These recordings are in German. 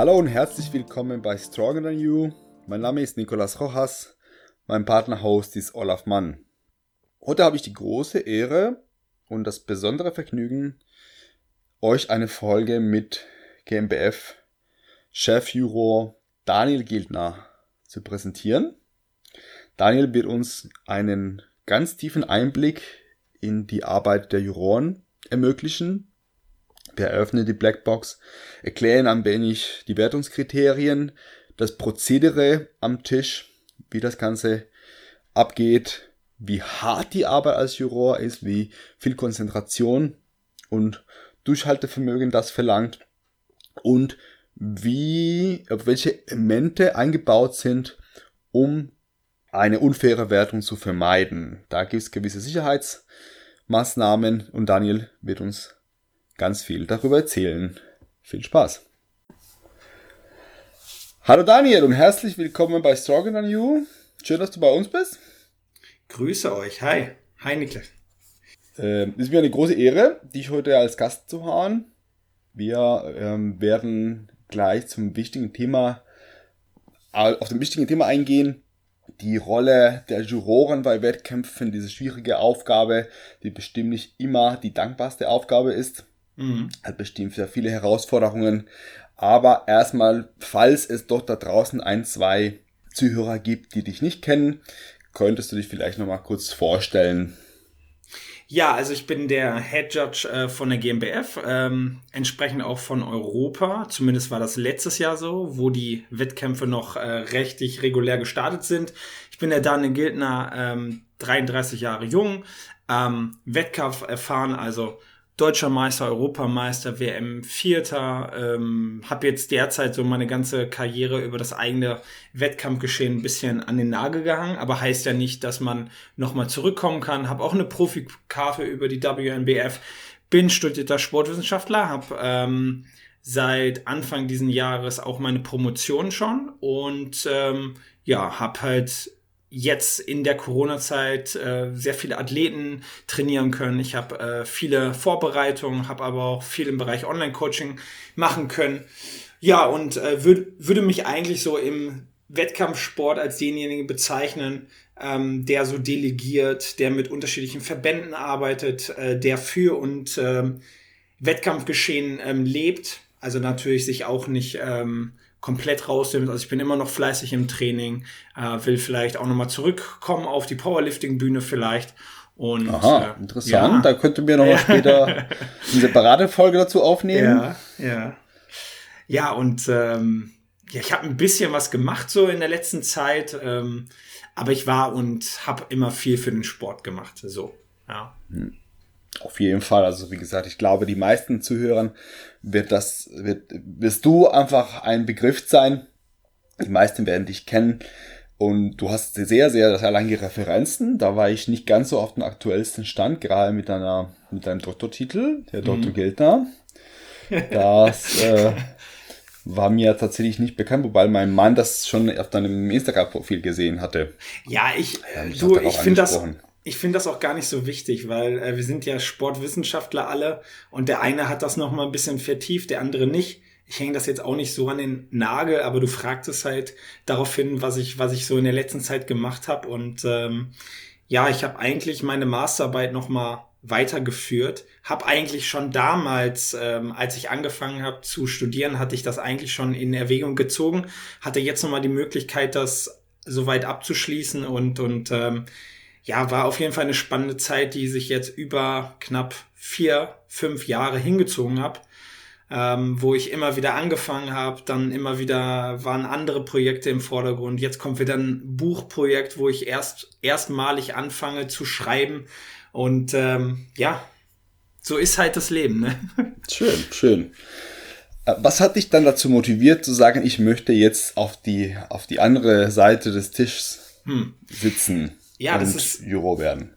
Hallo und herzlich willkommen bei Stronger Than You. Mein Name ist Nicolas Rojas. Mein Partner-Host ist Olaf Mann. Heute habe ich die große Ehre und das besondere Vergnügen, euch eine Folge mit GmbF Chefjuror Daniel Gildner zu präsentieren. Daniel wird uns einen ganz tiefen Einblick in die Arbeit der Juroren ermöglichen. Wir eröffnen die Blackbox, erklären ein wenig die Wertungskriterien, das Prozedere am Tisch, wie das Ganze abgeht, wie hart die Arbeit als Juror ist, wie viel Konzentration und Durchhaltevermögen das verlangt und wie, welche Elemente eingebaut sind, um eine unfaire Wertung zu vermeiden. Da gibt es gewisse Sicherheitsmaßnahmen und Daniel wird uns ganz viel darüber erzählen. Viel Spaß! Hallo Daniel und herzlich willkommen bei Stronger Than You. Schön, dass du bei uns bist. Grüße euch. Hi. Hi Niklas. Ähm, ist mir eine große Ehre, dich heute als Gast zu haben. Wir ähm, werden gleich zum wichtigen Thema, auf dem wichtigen Thema eingehen, die Rolle der Juroren bei Wettkämpfen, diese schwierige Aufgabe, die bestimmt nicht immer die dankbarste Aufgabe ist, mhm. hat bestimmt sehr viele Herausforderungen. Aber erstmal, falls es doch da draußen ein, zwei Zuhörer gibt, die dich nicht kennen, könntest du dich vielleicht nochmal kurz vorstellen. Ja, also ich bin der Head Judge äh, von der GmbF, ähm, entsprechend auch von Europa. Zumindest war das letztes Jahr so, wo die Wettkämpfe noch äh, rechtlich regulär gestartet sind. Ich bin der Daniel Gildner, ähm, 33 Jahre jung, ähm, Wettkampf erfahren, also deutscher Meister, Europameister, WM Vierter. Ähm, habe jetzt derzeit so meine ganze Karriere über das eigene Wettkampfgeschehen ein bisschen an den Nagel gehangen, aber heißt ja nicht, dass man nochmal zurückkommen kann. Habe auch eine Profikarte über die WNBF, bin studierter Sportwissenschaftler, habe ähm, seit Anfang diesen Jahres auch meine Promotion schon und ähm, ja, habe halt jetzt in der Corona-Zeit äh, sehr viele Athleten trainieren können. Ich habe äh, viele Vorbereitungen, habe aber auch viel im Bereich Online-Coaching machen können. Ja, und äh, würd, würde mich eigentlich so im Wettkampfsport als denjenigen bezeichnen, ähm, der so delegiert, der mit unterschiedlichen Verbänden arbeitet, äh, der für und ähm, Wettkampfgeschehen ähm, lebt. Also natürlich sich auch nicht ähm, komplett rausnimmt. Also ich bin immer noch fleißig im Training, äh, will vielleicht auch nochmal zurückkommen auf die Powerlifting-Bühne vielleicht. Und, Aha, äh, interessant. Ja. Da könnten wir nochmal später eine separate Folge dazu aufnehmen. Ja, ja. Ja, und ähm, ja, ich habe ein bisschen was gemacht so in der letzten Zeit, ähm, aber ich war und habe immer viel für den Sport gemacht. So, ja. Hm. Auf jeden Fall. Also wie gesagt, ich glaube, die meisten Zuhörern wird das, wird, wirst du einfach ein Begriff sein. Die meisten werden dich kennen. Und du hast sehr, sehr, sehr lange Referenzen. Da war ich nicht ganz so auf dem aktuellsten Stand, gerade mit deiner, mit deinem Doktortitel, der Dr. Mhm. Gildner. Das äh, war mir tatsächlich nicht bekannt, wobei mein Mann das schon auf deinem Instagram-Profil gesehen hatte. Ja, ich, ich du, ich finde das, ich finde das auch gar nicht so wichtig, weil äh, wir sind ja Sportwissenschaftler alle und der eine hat das noch mal ein bisschen vertieft, der andere nicht. Ich hänge das jetzt auch nicht so an den Nagel, aber du fragtest halt darauf hin, was ich, was ich so in der letzten Zeit gemacht habe. Und ähm, ja, ich habe eigentlich meine Masterarbeit noch mal weitergeführt. Habe eigentlich schon damals, ähm, als ich angefangen habe zu studieren, hatte ich das eigentlich schon in Erwägung gezogen. Hatte jetzt noch mal die Möglichkeit, das soweit abzuschließen und und ähm, ja, war auf jeden Fall eine spannende Zeit, die sich jetzt über knapp vier, fünf Jahre hingezogen habe, ähm, wo ich immer wieder angefangen habe, dann immer wieder waren andere Projekte im Vordergrund. Jetzt kommt wieder ein Buchprojekt, wo ich erst erstmalig anfange zu schreiben und ähm, ja, so ist halt das Leben. Ne? Schön, schön. Äh, was hat dich dann dazu motiviert zu sagen, ich möchte jetzt auf die, auf die andere Seite des Tisches hm. sitzen? Ja, und das ist, Euro werden?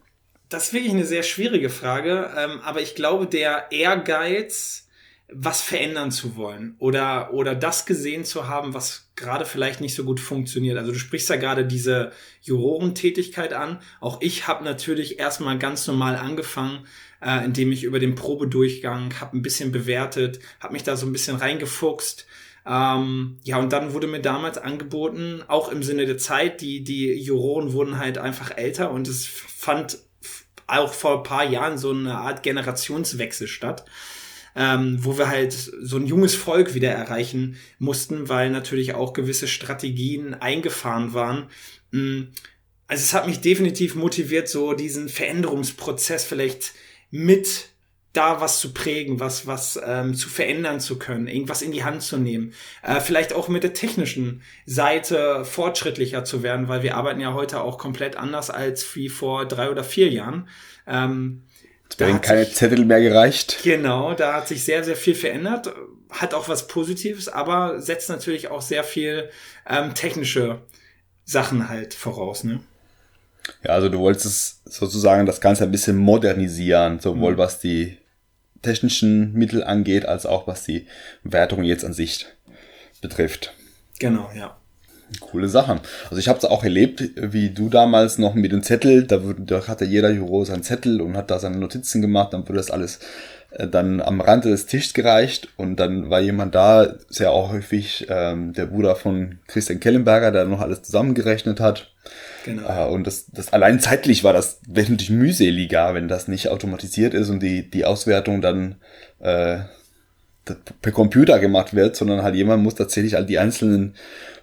Das ist wirklich eine sehr schwierige Frage, ähm, aber ich glaube, der Ehrgeiz, was verändern zu wollen oder, oder das gesehen zu haben, was gerade vielleicht nicht so gut funktioniert. Also du sprichst ja gerade diese Jurorentätigkeit an. Auch ich habe natürlich erstmal ganz normal angefangen, äh, indem ich über den Probedurchgang habe ein bisschen bewertet, habe mich da so ein bisschen reingefuchst Ähm, ja, und dann wurde mir damals angeboten, auch im Sinne der Zeit, die, die Juroren wurden halt einfach älter und es fand auch vor ein paar Jahren so eine Art Generationswechsel statt. Ähm, wo wir halt so ein junges Volk wieder erreichen mussten, weil natürlich auch gewisse Strategien eingefahren waren. Mm, also es hat mich definitiv motiviert, so diesen Veränderungsprozess vielleicht mit da was zu prägen, was, was ähm, zu verändern zu können, irgendwas in die Hand zu nehmen. Äh, vielleicht auch mit der technischen Seite fortschrittlicher zu werden, weil wir arbeiten ja heute auch komplett anders als wie vor drei oder vier Jahren. Ähm, es werden keine sich, Zettel mehr gereicht. Genau, da hat sich sehr, sehr viel verändert. Hat auch was Positives, aber setzt natürlich auch sehr viel ähm, technische Sachen halt voraus. Ne? Ja, also du wolltest sozusagen das Ganze ein bisschen modernisieren, sowohl mhm. was die technischen Mittel angeht, als auch was die Wertung jetzt an sich betrifft. Genau, ja. Coole Sache. Also ich habe es auch erlebt, wie du damals noch mit dem Zettel, da, da hatte jeder Juror seinen Zettel und hat da seine Notizen gemacht, dann wurde das alles äh, dann am Rande des Tisches gereicht und dann war jemand da, sehr auch häufig ähm, der Bruder von Christian Kellenberger, der noch alles zusammengerechnet hat. Genau. Äh, und das, das allein zeitlich war das wesentlich mühseliger, wenn das nicht automatisiert ist und die, die Auswertung dann äh, per Computer gemacht wird, sondern halt jemand muss tatsächlich all die einzelnen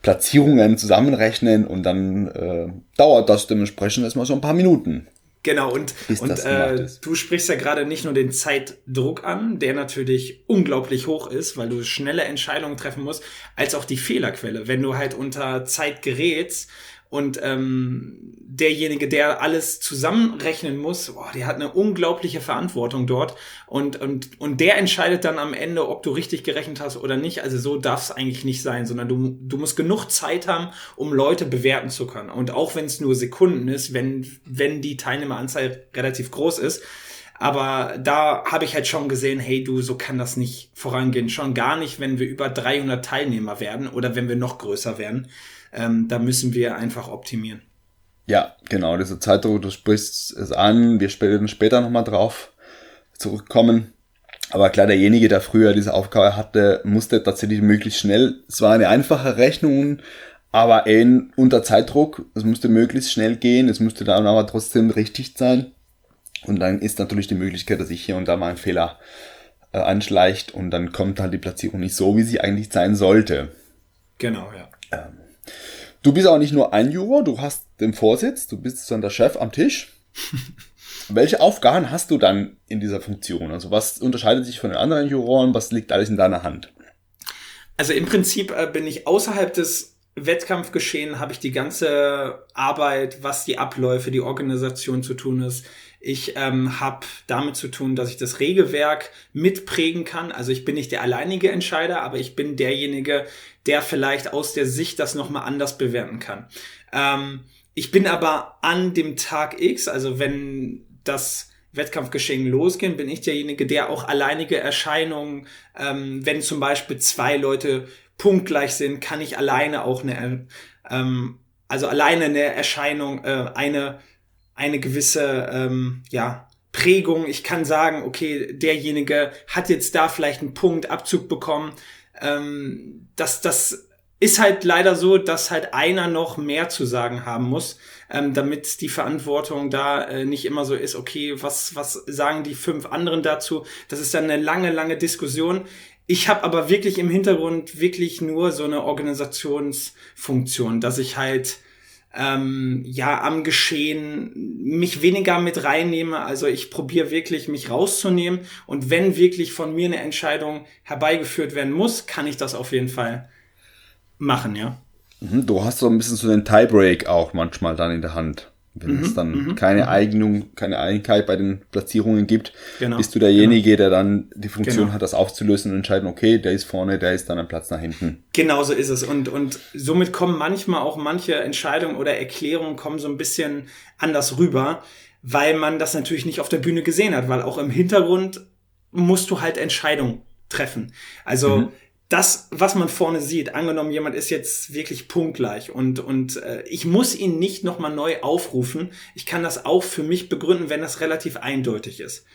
Platzierungen zusammenrechnen und dann äh, dauert das dementsprechend erstmal so ein paar Minuten. Genau, und, und äh, du sprichst ja gerade nicht nur den Zeitdruck an, der natürlich unglaublich hoch ist, weil du schnelle Entscheidungen treffen musst, als auch die Fehlerquelle. Wenn du halt unter Zeit gerätst und ähm, derjenige, der alles zusammenrechnen muss, boah, der hat eine unglaubliche Verantwortung dort. Und, und, und der entscheidet dann am Ende, ob du richtig gerechnet hast oder nicht. Also so darf es eigentlich nicht sein, sondern du, du musst genug Zeit haben, um Leute bewerten zu können. Und auch wenn es nur Sekunden ist, wenn, wenn die Teilnehmeranzahl relativ groß ist. Aber da habe ich halt schon gesehen, hey du, so kann das nicht vorangehen. Schon gar nicht, wenn wir über 300 Teilnehmer werden oder wenn wir noch größer werden ähm, da müssen wir einfach optimieren. Ja, genau, diese Zeitdruck, du sprichst es an, wir werden später nochmal drauf zurückkommen. Aber klar, derjenige, der früher diese Aufgabe hatte, musste tatsächlich möglichst schnell, es war eine einfache Rechnung, aber in, unter Zeitdruck, es musste möglichst schnell gehen, es musste dann aber trotzdem richtig sein. Und dann ist natürlich die Möglichkeit, dass sich hier und da mal ein Fehler äh, anschleicht und dann kommt halt die Platzierung nicht so, wie sie eigentlich sein sollte. Genau, ja. Ähm, Du bist auch nicht nur ein Juror, du hast den Vorsitz, du bist dann der Chef am Tisch. Welche Aufgaben hast du dann in dieser Funktion? Also was unterscheidet sich von den anderen Juroren? Was liegt alles in deiner Hand? Also im Prinzip äh, bin ich außerhalb des Wettkampfgeschehen, habe ich die ganze Arbeit, was die Abläufe, die Organisation zu tun ist, ich ähm, habe damit zu tun, dass ich das Regelwerk mitprägen kann. Also ich bin nicht der alleinige Entscheider, aber ich bin derjenige, der vielleicht aus der Sicht das nochmal anders bewerten kann. Ähm, ich bin aber an dem Tag X, also wenn das Wettkampfgeschehen losgehen, bin ich derjenige, der auch alleinige Erscheinungen, ähm, wenn zum Beispiel zwei Leute punktgleich sind, kann ich alleine auch eine, ähm, also alleine eine Erscheinung, äh, eine eine gewisse ähm, ja, Prägung. Ich kann sagen, okay, derjenige hat jetzt da vielleicht einen Punkt Abzug bekommen. Ähm, das, das ist halt leider so, dass halt einer noch mehr zu sagen haben muss, ähm, damit die Verantwortung da äh, nicht immer so ist, okay, was, was sagen die fünf anderen dazu? Das ist dann eine lange, lange Diskussion. Ich habe aber wirklich im Hintergrund wirklich nur so eine Organisationsfunktion, dass ich halt ähm, ja am Geschehen mich weniger mit reinnehme. Also ich probiere wirklich mich rauszunehmen und wenn wirklich von mir eine Entscheidung herbeigeführt werden muss, kann ich das auf jeden Fall machen, ja. Mhm, du hast so ein bisschen so den Tiebreak auch manchmal dann in der Hand. Wenn mhm, es dann mhm, keine mhm. Eignung, keine Einigkeit bei den Platzierungen gibt, genau, bist du derjenige, genau. der dann die Funktion genau. hat, das aufzulösen und entscheiden, okay, der ist vorne, der ist dann am Platz nach hinten. Genau so ist es. Und, und somit kommen manchmal auch manche Entscheidungen oder Erklärungen kommen so ein bisschen anders rüber, weil man das natürlich nicht auf der Bühne gesehen hat, weil auch im Hintergrund musst du halt Entscheidungen treffen. Also mhm das, was man vorne sieht, angenommen, jemand ist jetzt wirklich punktgleich und, und äh, ich muss ihn nicht nochmal neu aufrufen. Ich kann das auch für mich begründen, wenn das relativ eindeutig ist.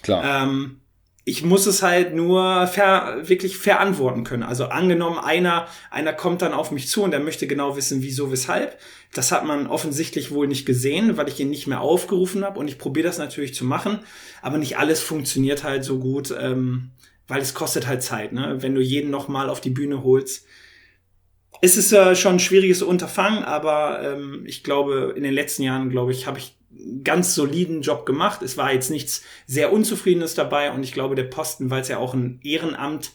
Klar. Ähm, ich muss es halt nur ver, wirklich verantworten können. Also angenommen, einer, einer kommt dann auf mich zu und der möchte genau wissen, wieso, weshalb. Das hat man offensichtlich wohl nicht gesehen, weil ich ihn nicht mehr aufgerufen habe und ich probiere das natürlich zu machen, aber nicht alles funktioniert halt so gut, ähm, weil es kostet halt Zeit, ne? Wenn du jeden nochmal auf die Bühne holst. Es ist äh, schon ein schwieriges Unterfangen, aber ähm, ich glaube, in den letzten Jahren, glaube ich, habe ich ganz soliden Job gemacht. Es war jetzt nichts sehr Unzufriedenes dabei und ich glaube, der Posten, weil es ja auch ein Ehrenamt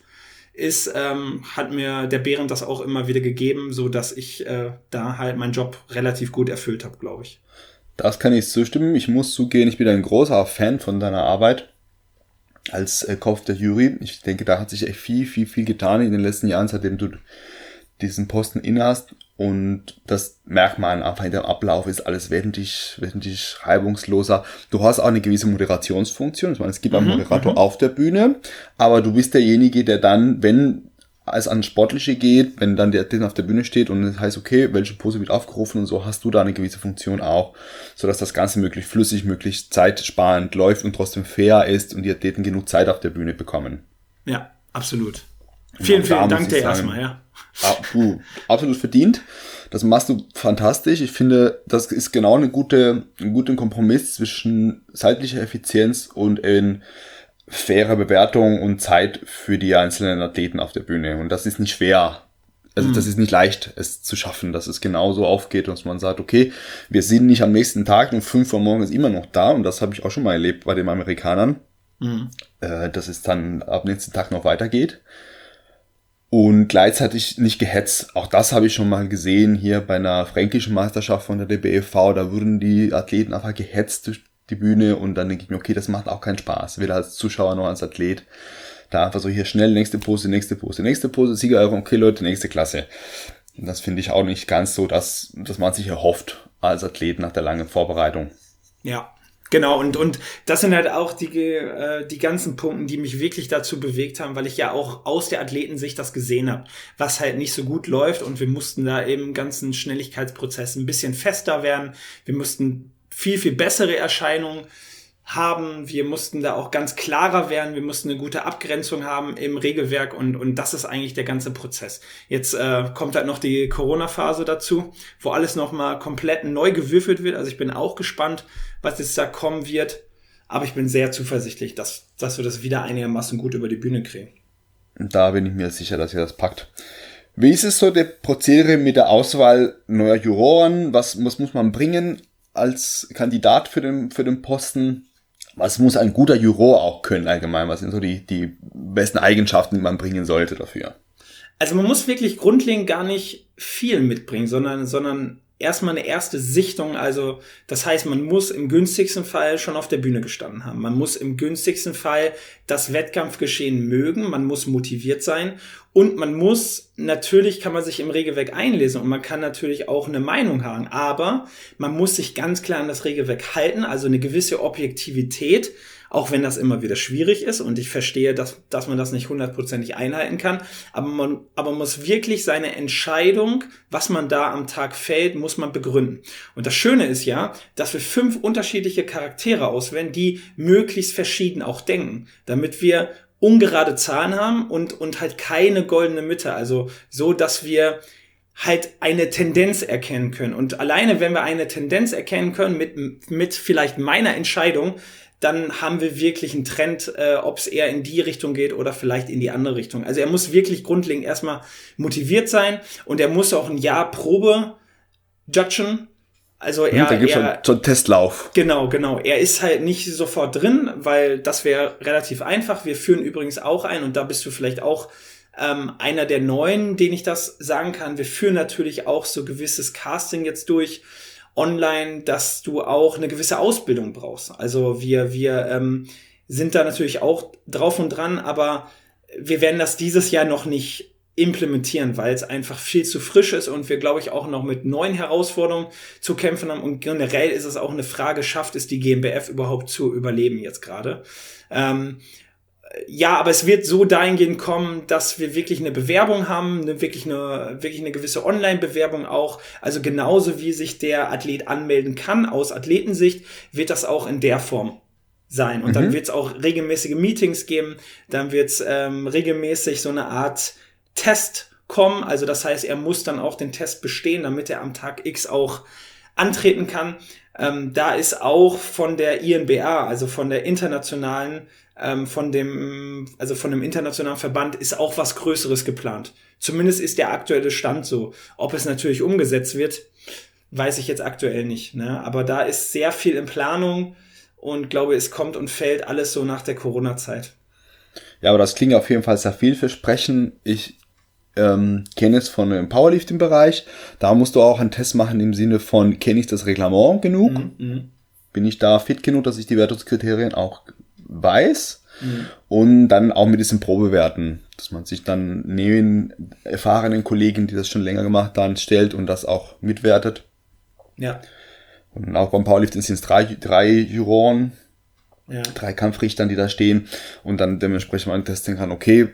ist, ähm, hat mir der Bären das auch immer wieder gegeben, so dass ich äh, da halt meinen Job relativ gut erfüllt habe, glaube ich. Das kann ich zustimmen. Ich muss zugehen, ich bin ein großer Fan von deiner Arbeit als äh, Kopf der Jury. Ich denke, da hat sich echt viel, viel, viel getan in den letzten Jahren, seitdem du diesen Posten innehast. Und das merkt man einfach in dem Ablauf, ist alles wesentlich, wesentlich reibungsloser. Du hast auch eine gewisse Moderationsfunktion. Ich meine, es gibt einen mhm, Moderator mhm. auf der Bühne, aber du bist derjenige, der dann, wenn es an Sportliche geht, wenn dann der Athlet auf der Bühne steht und es heißt, okay, welche Pose wird aufgerufen und so, hast du da eine gewisse Funktion auch, sodass das Ganze möglichst flüssig, möglichst zeitsparend läuft und trotzdem fair ist und die Athleten genug Zeit auf der Bühne bekommen. Ja, absolut. Vielen, vielen Dank dir erstmal, ja. Du, absolut verdient. Das machst du fantastisch. Ich finde, das ist genau eine gute, ein guter Kompromiss zwischen zeitlicher Effizienz und in faire Bewertung und Zeit für die einzelnen Athleten auf der Bühne. Und das ist nicht schwer. Also mhm. das ist nicht leicht, es zu schaffen, dass es genauso aufgeht, dass man sagt, okay, wir sind nicht am nächsten Tag um fünf Uhr morgens immer noch da. Und das habe ich auch schon mal erlebt bei den Amerikanern. Mhm. Äh, dass es dann ab nächsten Tag noch weitergeht und gleichzeitig nicht gehetzt. Auch das habe ich schon mal gesehen hier bei einer fränkischen Meisterschaft von der DBFV. Da wurden die Athleten einfach gehetzt durch die Bühne und dann denke ich mir, okay, das macht auch keinen Spaß, weder als Zuschauer noch als Athlet. Da einfach so hier schnell nächste Pose, nächste Pose, nächste Pose, Siegerehrung, okay Leute, nächste Klasse. Das finde ich auch nicht ganz so, dass, dass man sich erhofft als Athlet nach der langen Vorbereitung. Ja, Genau, und, und das sind halt auch die, äh, die ganzen Punkte, die mich wirklich dazu bewegt haben, weil ich ja auch aus der Athletensicht das gesehen habe, was halt nicht so gut läuft und wir mussten da im ganzen Schnelligkeitsprozess ein bisschen fester werden. Wir mussten viel, viel bessere Erscheinungen haben. Wir mussten da auch ganz klarer werden. Wir mussten eine gute Abgrenzung haben im Regelwerk und, und das ist eigentlich der ganze Prozess. Jetzt äh, kommt halt noch die Corona-Phase dazu, wo alles nochmal komplett neu gewürfelt wird. Also ich bin auch gespannt, was jetzt da kommen wird. Aber ich bin sehr zuversichtlich, dass, dass wir das wieder einigermaßen gut über die Bühne kriegen. Da bin ich mir sicher, dass ihr das packt. Wie ist es so der Prozedere mit der Auswahl neuer Juroren? Was, was muss man bringen als Kandidat für den, für den Posten? was muss ein guter Juror auch können allgemein? Was sind so die, die besten Eigenschaften, die man bringen sollte dafür? Also man muss wirklich grundlegend gar nicht viel mitbringen, sondern, sondern erstmal eine erste Sichtung. Also das heißt, man muss im günstigsten Fall schon auf der Bühne gestanden haben. Man muss im günstigsten Fall das Wettkampfgeschehen mögen. Man muss motiviert sein. Und man muss, natürlich kann man sich im Regelwerk einlesen und man kann natürlich auch eine Meinung haben. Aber man muss sich ganz klar an das Regelwerk halten. Also eine gewisse Objektivität auch wenn das immer wieder schwierig ist und ich verstehe, dass, dass man das nicht hundertprozentig einhalten kann, aber man, aber man muss wirklich seine Entscheidung, was man da am Tag fällt, muss man begründen. Und das Schöne ist ja, dass wir fünf unterschiedliche Charaktere auswählen, die möglichst verschieden auch denken, damit wir ungerade Zahlen haben und, und halt keine goldene Mitte. Also so, dass wir halt eine Tendenz erkennen können. Und alleine, wenn wir eine Tendenz erkennen können mit, mit vielleicht meiner Entscheidung, dann haben wir wirklich einen Trend, äh, ob es eher in die Richtung geht oder vielleicht in die andere Richtung. Also er muss wirklich grundlegend erstmal motiviert sein und er muss auch ein Jahr Probe judgen. Also hm, er, da gibt schon so einen Testlauf. Genau, genau. Er ist halt nicht sofort drin, weil das wäre relativ einfach. Wir führen übrigens auch ein und da bist du vielleicht auch ähm, einer der neuen, den ich das sagen kann. Wir führen natürlich auch so gewisses Casting jetzt durch online, dass du auch eine gewisse Ausbildung brauchst. Also wir, wir ähm, sind da natürlich auch drauf und dran, aber wir werden das dieses Jahr noch nicht implementieren, weil es einfach viel zu frisch ist und wir, glaube ich, auch noch mit neuen Herausforderungen zu kämpfen haben. Und generell ist es auch eine Frage, schafft es die GmbF überhaupt zu überleben jetzt gerade? Ähm, ja, aber es wird so dahingehend kommen, dass wir wirklich eine Bewerbung haben, eine, wirklich eine, wirklich eine gewisse Online-Bewerbung auch. Also genauso wie sich der Athlet anmelden kann aus Athletensicht, wird das auch in der Form sein. Und mhm. dann wird es auch regelmäßige Meetings geben, dann wird es ähm, regelmäßig so eine Art Test kommen. Also das heißt, er muss dann auch den Test bestehen, damit er am Tag X auch antreten kann. Ähm, da ist auch von der INBA, also von der internationalen, ähm, von dem, also von dem internationalen Verband, ist auch was Größeres geplant. Zumindest ist der aktuelle Stand so. Ob es natürlich umgesetzt wird, weiß ich jetzt aktuell nicht. Ne? Aber da ist sehr viel in Planung und glaube, es kommt und fällt alles so nach der Corona-Zeit. Ja, aber das klingt auf jeden Fall sehr vielversprechend. Ich ähm, kenne es von dem Powerlifting-Bereich. Da musst du auch einen Test machen im Sinne von, kenne ich das Reglement genug? Mhm, mhm. Bin ich da fit genug, dass ich die Wertungskriterien auch weiß? Mhm. Und dann auch mit diesen Probewerten, dass man sich dann neben erfahrenen Kollegen, die das schon länger gemacht haben, stellt und das auch mitwertet. Ja. Und auch beim Powerlifting sind es drei, drei Juroren, ja. drei Kampfrichtern, die da stehen und dann dementsprechend man testen kann, okay,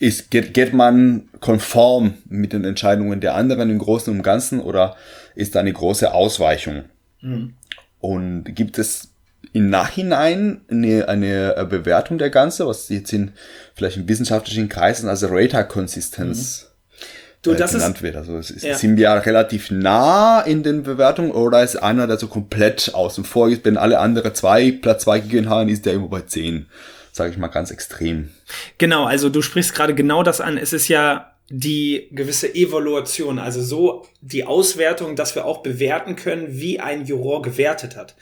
ist, geht, geht man konform mit den Entscheidungen der anderen im Großen und Ganzen oder ist da eine große Ausweichung? Mhm. Und gibt es im Nachhinein eine, eine Bewertung der Ganze, was jetzt in vielleicht in wissenschaftlichen Kreisen als Rater-Konsistenz du, äh, das genannt ist, wird. Also es ist, ja. sind wir relativ nah in den Bewertungen oder ist einer, der so komplett außen vor ist, wenn alle andere zwei Platz zwei gegeben haben, ist der immer bei zehn, sage ich mal ganz extrem. Genau, also du sprichst gerade genau das an. Es ist ja die gewisse Evaluation, also so die Auswertung, dass wir auch bewerten können, wie ein Juror gewertet hat.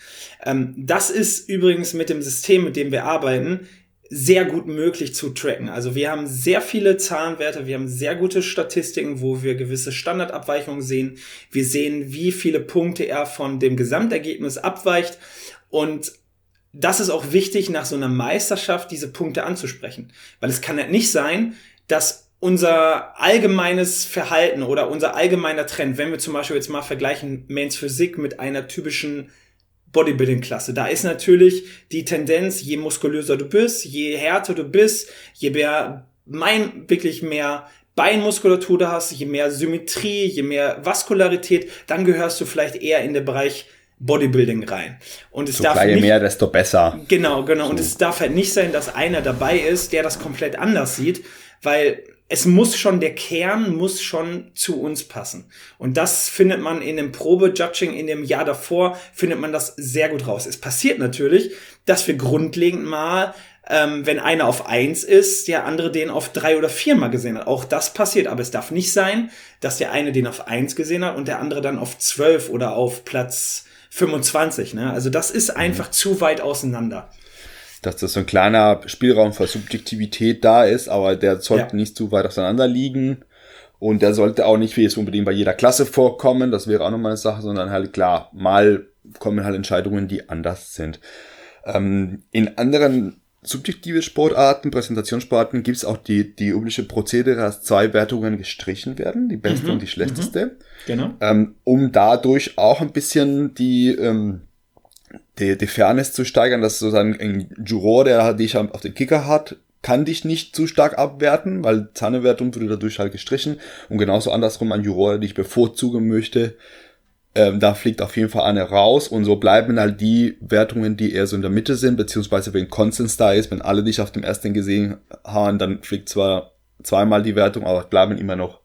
Ähm, das ist übrigens mit dem System, mit dem wir arbeiten, sehr gut möglich zu tracken. Also wir haben sehr viele Zahlenwerte, wir haben sehr gute Statistiken, wo wir gewisse Standardabweichungen sehen. Wir sehen, wie viele Punkte er von dem Gesamtergebnis abweicht und das ist auch wichtig, nach so einer Meisterschaft diese Punkte anzusprechen. Weil es kann ja nicht sein, dass unser allgemeines Verhalten oder unser allgemeiner Trend, wenn wir zum Beispiel jetzt mal vergleichen Mains Physik mit einer typischen Bodybuilding-Klasse. Da ist natürlich die Tendenz, je muskulöser du bist, je härter du bist, je mehr, mein, wirklich mehr Beinmuskulatur du hast, je mehr Symmetrie, je mehr Vaskularität, dann gehörst du vielleicht eher in den Bereich Bodybuilding rein. Und es so darf nicht, mehr, desto besser. Genau, genau. So. Und es darf halt nicht sein, dass einer dabei ist, der das komplett anders sieht, weil es muss schon, der Kern muss schon zu uns passen. Und das findet man in dem Probe-Judging in dem Jahr davor, findet man das sehr gut raus. Es passiert natürlich, dass wir grundlegend mal, ähm, wenn einer auf eins ist, der andere den auf drei oder vier mal gesehen hat. Auch das passiert, aber es darf nicht sein, dass der eine den auf eins gesehen hat und der andere dann auf zwölf oder auf Platz 25. Ne? Also das ist einfach mhm. zu weit auseinander dass das so ein kleiner Spielraum für Subjektivität da ist, aber der sollte ja. nicht zu weit auseinander liegen. Und der sollte auch nicht wie es unbedingt bei jeder Klasse vorkommen, das wäre auch nochmal eine Sache, sondern halt klar, mal kommen halt Entscheidungen, die anders sind. Ähm, in anderen subjektive Sportarten, Präsentationssportarten gibt es auch die, die übliche Prozedere, dass zwei Wertungen gestrichen werden, die beste mhm. und die schlechteste. Mhm. Genau. Ähm, um dadurch auch ein bisschen die, ähm, die, die Fairness zu steigern, dass sozusagen ein Juror, der dich auf den Kicker hat, kann dich nicht zu stark abwerten, weil Zahnewertung würde dadurch halt gestrichen. Und genauso andersrum ein Juror, der dich bevorzugen möchte, ähm, da fliegt auf jeden Fall eine raus und so bleiben halt die Wertungen, die eher so in der Mitte sind, beziehungsweise wenn Konsens da ist, wenn alle dich auf dem ersten gesehen haben, dann fliegt zwar zweimal die Wertung, aber bleiben immer noch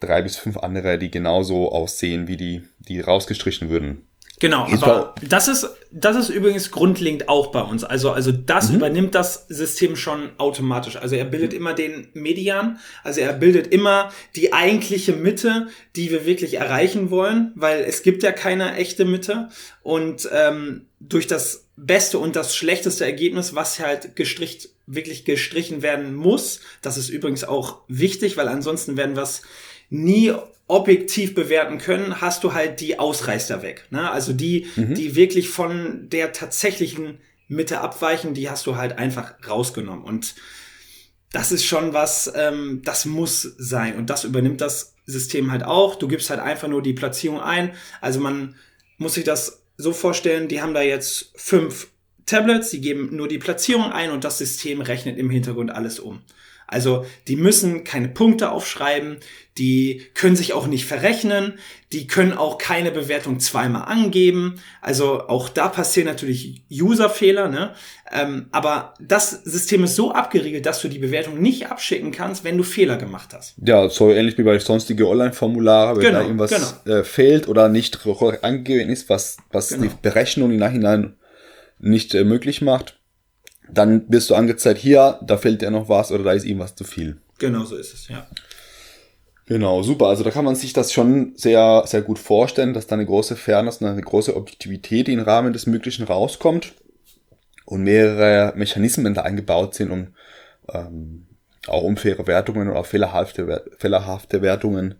drei bis fünf andere, die genauso aussehen wie die, die rausgestrichen würden. Genau, aber das ist, das ist übrigens grundlegend auch bei uns. Also, also das mhm. übernimmt das System schon automatisch. Also er bildet immer den Median, also er bildet immer die eigentliche Mitte, die wir wirklich erreichen wollen, weil es gibt ja keine echte Mitte. Und ähm, durch das beste und das schlechteste Ergebnis, was halt gestricht, wirklich gestrichen werden muss, das ist übrigens auch wichtig, weil ansonsten werden wir es nie objektiv bewerten können, hast du halt die Ausreißer weg. Ne? Also die, mhm. die wirklich von der tatsächlichen Mitte abweichen, die hast du halt einfach rausgenommen. Und das ist schon was, ähm, das muss sein. Und das übernimmt das System halt auch. Du gibst halt einfach nur die Platzierung ein. Also man muss sich das so vorstellen, die haben da jetzt fünf Tablets, die geben nur die Platzierung ein und das System rechnet im Hintergrund alles um. Also die müssen keine Punkte aufschreiben, die können sich auch nicht verrechnen, die können auch keine Bewertung zweimal angeben. Also auch da passieren natürlich Userfehler, ne? Ähm, aber das System ist so abgeriegelt, dass du die Bewertung nicht abschicken kannst, wenn du Fehler gemacht hast. Ja, so ähnlich wie bei sonstigen Online-Formulare, wenn Genau, da irgendwas genau. äh, fehlt oder nicht angegeben ist, was, was Genau. die Berechnung im Nachhinein nicht äh, möglich macht, dann wirst du angezeigt, hier, da fehlt dir noch was oder da ist irgendwas zu viel. Genau so ist es, ja. Genau, super. Also da kann man sich das schon sehr, sehr gut vorstellen, dass da eine große Fairness und eine große Objektivität im Rahmen des Möglichen rauskommt und mehrere Mechanismen da eingebaut sind, um ähm, auch unfaire Wertungen oder fehlerhafte, fehlerhafte Wertungen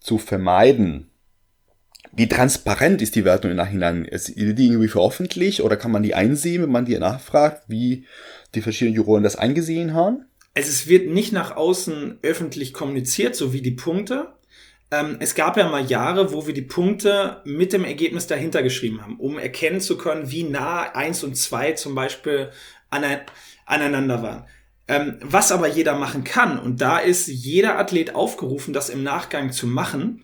zu vermeiden. Wie transparent ist die Wertung im Nachhinein? Ist die irgendwie veröffentlicht oder kann man die einsehen, wenn man die nachfragt, wie die verschiedenen Juroren das eingesehen haben? Also es wird nicht nach außen öffentlich kommuniziert, so wie die Punkte. Ähm, es gab ja mal Jahre, wo wir die Punkte mit dem Ergebnis dahinter geschrieben haben, um erkennen zu können, wie nah eins und zwei zum Beispiel ane aneinander waren. Ähm, was aber jeder machen kann, und da ist jeder Athlet aufgerufen, das im Nachgang zu machen,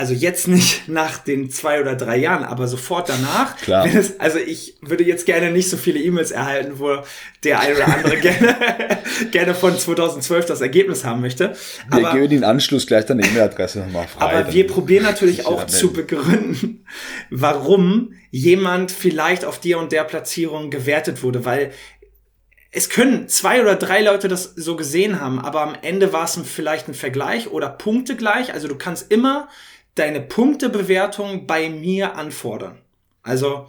also jetzt nicht nach den zwei oder drei Jahren, aber sofort danach. Klar. Es, also ich würde jetzt gerne nicht so viele E-Mails erhalten, wo der ein oder andere gerne, gerne von 2012 das Ergebnis haben möchte. Wir Aber, geben den Anschluss gleich deine E-Mail-Adresse nochmal frei. aber wir probieren natürlich auch zu begründen, warum jemand vielleicht auf der und der Platzierung gewertet wurde, weil es können zwei oder drei Leute das so gesehen haben, aber am Ende war es vielleicht ein Vergleich oder Punkte gleich. Also du kannst immer deine Punktebewertung bei mir anfordern. Also,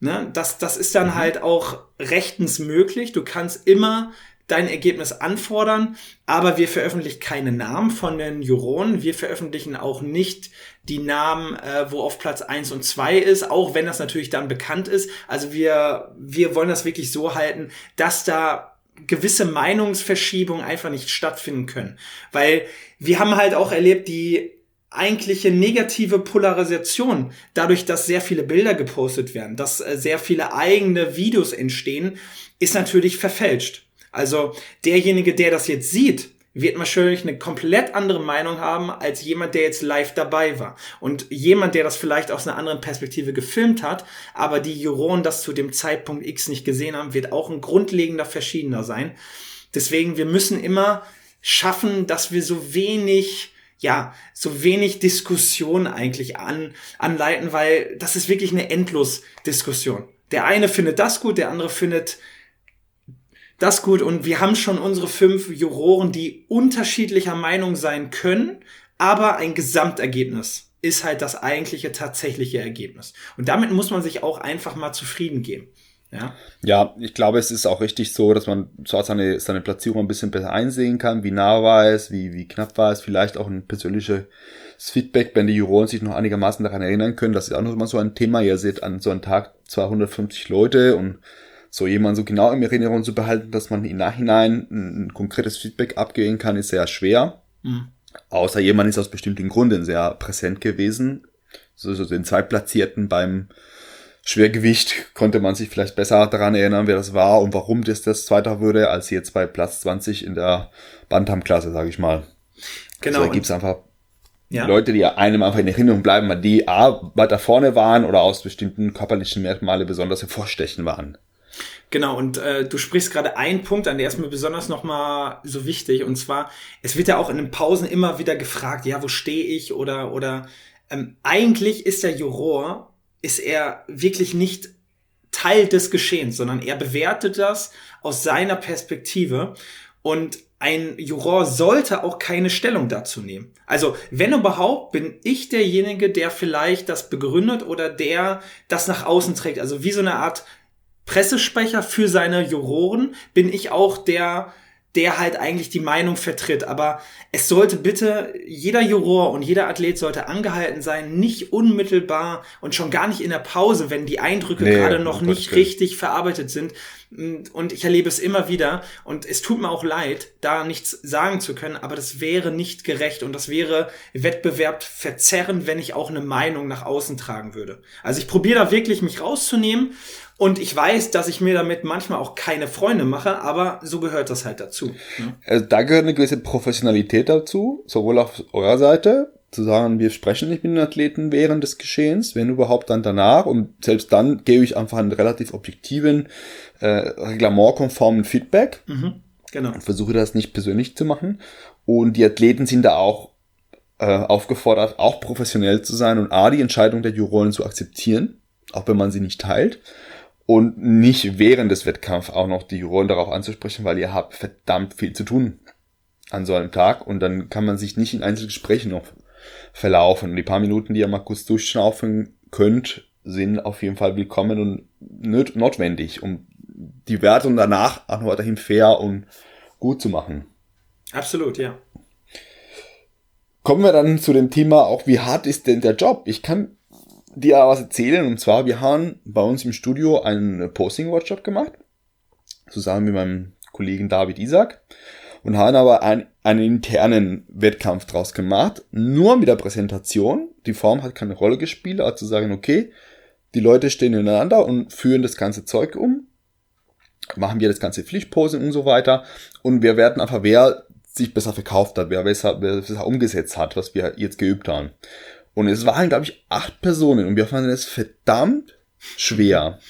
ne, das, das ist dann halt auch rechtens möglich. Du kannst immer dein Ergebnis anfordern, aber wir veröffentlichen keine Namen von den Juroren. Wir veröffentlichen auch nicht die Namen, äh, wo auf Platz eins und zwei ist, auch wenn das natürlich dann bekannt ist. Also wir, wir wollen das wirklich so halten, dass da gewisse Meinungsverschiebungen einfach nicht stattfinden können. Weil wir haben halt auch erlebt, die eigentliche negative Polarisation, dadurch, dass sehr viele Bilder gepostet werden, dass äh, sehr viele eigene Videos entstehen, ist natürlich verfälscht. Also derjenige, der das jetzt sieht, wird wahrscheinlich eine komplett andere Meinung haben als jemand, der jetzt live dabei war. Und jemand, der das vielleicht aus einer anderen Perspektive gefilmt hat, aber die Juroren das zu dem Zeitpunkt X nicht gesehen haben, wird auch ein grundlegender Verschiedener sein. Deswegen, wir müssen immer schaffen, dass wir so wenig ja, so wenig Diskussion eigentlich an, anleiten, weil das ist wirklich eine Endlos-Diskussion. Der eine findet das gut, der andere findet das gut und wir haben schon unsere fünf Juroren, die unterschiedlicher Meinung sein können, aber ein Gesamtergebnis ist halt das eigentliche tatsächliche Ergebnis. Und damit muss man sich auch einfach mal zufrieden geben. Ja, Ja, ich glaube, es ist auch richtig so, dass man zwar seine, seine Platzierung ein bisschen besser einsehen kann, wie nah war es, wie, wie knapp war es, vielleicht auch ein persönliches Feedback, wenn die Juroren sich noch einigermaßen daran erinnern können. Das ist auch noch mal so ein Thema. Ihr seht an so einem Tag 250 Leute und so jemand so genau in Erinnerung zu behalten, dass man im Nachhinein ein, ein konkretes Feedback abgeben kann, ist sehr schwer. Mhm. Außer jemand ist aus bestimmten Gründen sehr präsent gewesen. So, so den Zweitplatzierten beim Schwergewicht konnte man sich vielleicht besser daran erinnern, wer das war und warum das das Zweiter würde, als jetzt bei Platz 20 in der Bantam-Klasse, sage ich mal. genau. Also da gibt's einfach ja. Leute, die einem einfach in Erinnerung bleiben, weil die A, weiter vorne waren oder aus bestimmten körperlichen Merkmale besonders hervorstechen waren. Genau, und äh, du sprichst gerade einen Punkt an, der ist mir besonders nochmal so wichtig. Und zwar, es wird ja auch in den Pausen immer wieder gefragt, ja, wo stehe ich? Oder, oder ähm, eigentlich ist der Juror, ist er wirklich nicht Teil des Geschehens, sondern er bewertet das aus seiner Perspektive. Und ein Juror sollte auch keine Stellung dazu nehmen. Also, wenn überhaupt, bin ich derjenige, der vielleicht das begründet oder der das nach außen trägt. Also wie so eine Art Pressesprecher für seine Juroren bin ich auch der, der halt eigentlich die Meinung vertritt. Aber es sollte bitte, jeder Juror und jeder Athlet sollte angehalten sein, nicht unmittelbar und schon gar nicht in der Pause, wenn die Eindrücke Nee, gerade noch nicht Willen. richtig verarbeitet sind, Und ich erlebe es immer wieder. Und es tut mir auch leid, da nichts sagen zu können, aber das wäre nicht gerecht und das wäre Wettbewerb verzerrend, wenn ich auch eine Meinung nach außen tragen würde. Also ich probiere da wirklich mich rauszunehmen und ich weiß, dass ich mir damit manchmal auch keine Freunde mache, aber so gehört das halt dazu. Ne? Also da gehört eine gewisse Professionalität dazu, sowohl auf eurer Seite, zu sagen, wir sprechen nicht mit den Athleten während des Geschehens, wenn überhaupt dann danach. Und selbst dann gebe ich einfach einen relativ objektiven, äh, reglementkonformen Feedback. Mhm, genau. Und versuche das nicht persönlich zu machen. Und die Athleten sind da auch äh, aufgefordert, auch professionell zu sein und A, die Entscheidung der Juroren zu akzeptieren, auch wenn man sie nicht teilt und nicht während des Wettkampfs auch noch die Juroren darauf anzusprechen, weil ihr habt verdammt viel zu tun an so einem Tag und dann kann man sich nicht in Einzelgesprächen noch verlaufen. Und die paar Minuten, die ihr mal kurz durchschnaufen könnt, sind auf jeden Fall willkommen und notwendig, um die Wertung danach auch weiterhin fair und gut zu machen. Absolut, ja. Kommen wir dann zu dem Thema auch, wie hart ist denn der Job? Ich kann dir was erzählen. Und zwar, wir haben bei uns im Studio einen Posting-Workshop gemacht. Zusammen mit meinem Kollegen David Isaac. Und haben aber ein, einen internen Wettkampf draus gemacht. Nur mit der Präsentation. Die Form hat keine Rolle gespielt. Also zu sagen, okay, die Leute stehen ineinander und führen das ganze Zeug um. Machen wir das ganze Pflichtposing und so weiter. Und wir werden einfach, wer sich besser verkauft hat, wer besser, wer besser umgesetzt hat, was wir jetzt geübt haben. Und es waren, glaube ich, acht Personen und wir fanden es verdammt schwer.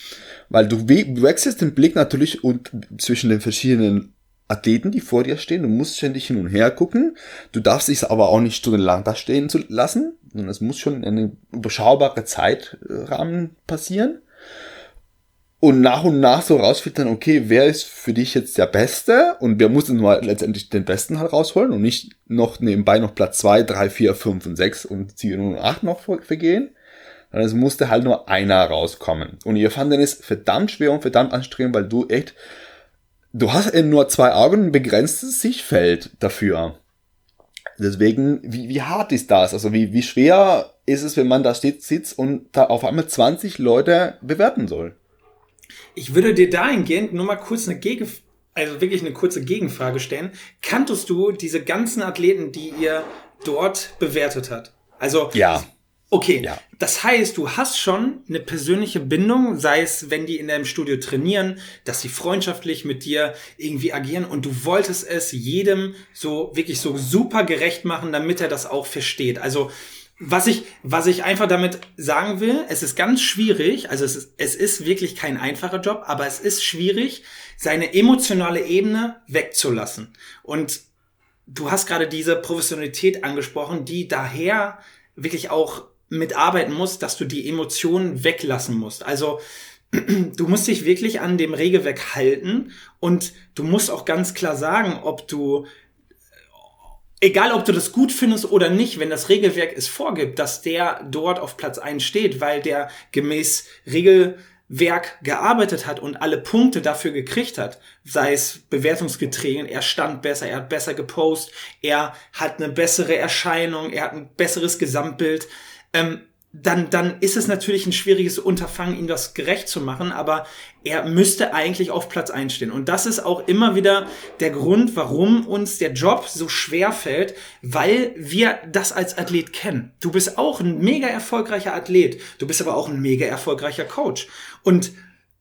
Weil du wechselst den Blick natürlich und zwischen den verschiedenen Athleten, die vor dir stehen. Du musst ständig hin und her gucken. Du darfst dich aber auch nicht stundenlang da stehen zu lassen. Und es muss schon in einem überschaubaren Zeitrahmen passieren und nach und nach so rausfiltern, okay, wer ist für dich jetzt der Beste? Und wir mussten mal letztendlich den Besten halt rausholen und nicht noch nebenbei noch Platz zwei, drei, vier, fünf und sechs und sieben und acht noch vergehen. Sondern es musste halt nur einer rauskommen. Und ihr fandet es verdammt schwer und verdammt anstrengend, weil du echt, du hast eben nur zwei Augen, ein begrenztes Sichtfeld dafür. Deswegen, wie, wie hart ist das? Also wie, wie schwer ist es, wenn man da steht, sitzt und da auf einmal 20 Leute bewerten soll? Ich würde dir dahingehend nur mal kurz eine Gegen, also wirklich eine kurze Gegenfrage stellen. Kanntest du diese ganzen Athleten, die ihr dort bewertet hat? Also ja. Okay, ja. das heißt, du hast schon eine persönliche Bindung, sei es, wenn die in deinem Studio trainieren, dass sie freundschaftlich mit dir irgendwie agieren und du wolltest es jedem so wirklich so super gerecht machen, damit er das auch versteht. Also was ich, was ich einfach damit sagen will, es ist ganz schwierig, also es ist, es ist wirklich kein einfacher Job, aber es ist schwierig, seine emotionale Ebene wegzulassen. Und du hast gerade diese Professionalität angesprochen, die daher wirklich auch mitarbeiten muss, dass du die Emotionen weglassen musst. Also du musst dich wirklich an dem Regelwerk halten und du musst auch ganz klar sagen, ob du egal ob du das gut findest oder nicht, wenn das Regelwerk es vorgibt, dass der dort auf Platz 1 steht, weil der gemäß Regelwerk gearbeitet hat und alle Punkte dafür gekriegt hat, sei es Bewertungsgetränken, er stand besser, er hat besser gepostet, er hat eine bessere Erscheinung, er hat ein besseres Gesamtbild, ähm, dann, dann ist es natürlich ein schwieriges Unterfangen, ihm das gerecht zu machen, aber er müsste eigentlich auf Platz einstehen. Und das ist auch immer wieder der Grund, warum uns der Job so schwer fällt, weil wir das als Athlet kennen. Du bist auch ein mega erfolgreicher Athlet, du bist aber auch ein mega erfolgreicher Coach. Und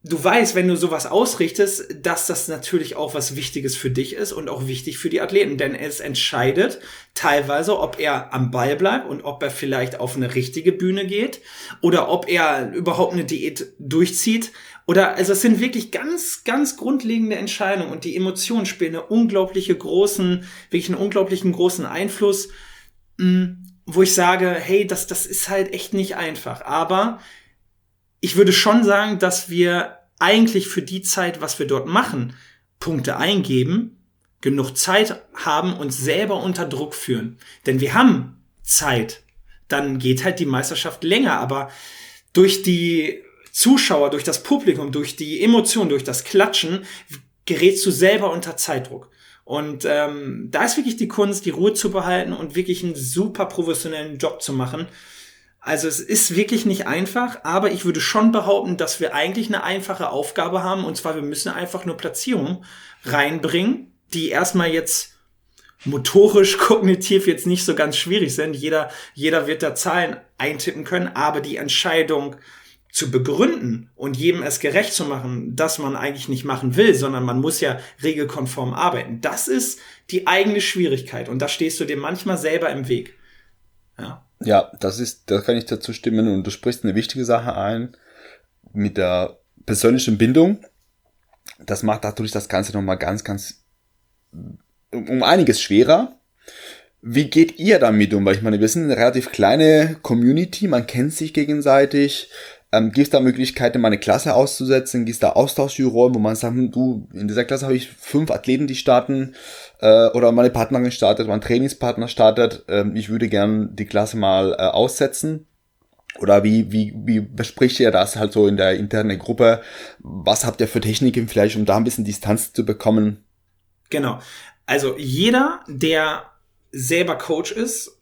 du weißt, wenn du sowas ausrichtest, dass das natürlich auch was Wichtiges für dich ist und auch wichtig für die Athleten, denn es entscheidet teilweise, ob er am Ball bleibt und ob er vielleicht auf eine richtige Bühne geht oder ob er überhaupt eine Diät durchzieht. Oder also es sind wirklich ganz ganz grundlegende Entscheidungen und die Emotionen spielen eine unglaubliche großen wirklich einen unglaublichen großen Einfluss, mm, wo ich sage, hey, das das ist halt echt nicht einfach, aber ich würde schon sagen, dass wir eigentlich für die Zeit, was wir dort machen, Punkte eingeben, genug Zeit haben und selber unter Druck führen. Denn wir haben Zeit. Dann geht halt die Meisterschaft länger, aber durch die Zuschauer, durch das Publikum, durch die Emotionen, durch das Klatschen gerätst du selber unter Zeitdruck. Und ähm, da ist wirklich die Kunst, die Ruhe zu behalten und wirklich einen super professionellen Job zu machen Also es ist wirklich nicht einfach, aber ich würde schon behaupten, dass wir eigentlich eine einfache Aufgabe haben. Und zwar, wir müssen einfach nur Platzierungen reinbringen, die erstmal jetzt motorisch, kognitiv jetzt nicht so ganz schwierig sind. Jeder, jeder wird da Zahlen eintippen können, aber die Entscheidung zu begründen und jedem es gerecht zu machen, dass man eigentlich nicht machen will, sondern man muss ja regelkonform arbeiten. Das ist die eigene Schwierigkeit und da stehst du dir manchmal selber im Weg. Ja. Ja, das ist, da kann ich dazu stimmen und du sprichst eine wichtige Sache ein mit der persönlichen Bindung. Das macht natürlich das Ganze nochmal ganz, ganz um einiges schwerer. Wie geht ihr damit um? Weil ich meine, wir sind eine relativ kleine Community, man kennt sich gegenseitig. Ähm, Gibt es da Möglichkeiten, meine Klasse auszusetzen? Gibt es da Austauschjuroren, wo man sagt, hm, du, in dieser Klasse habe ich fünf Athleten, die starten, äh, oder meine Partnerin startet, mein Trainingspartner startet, ähm, ich würde gern die Klasse mal äh, aussetzen. Oder wie, wie, wie bespricht ihr das halt so in der internen Gruppe? Was habt ihr für Techniken vielleicht, um da ein bisschen Distanz zu bekommen? Genau. Also jeder, der selber Coach ist,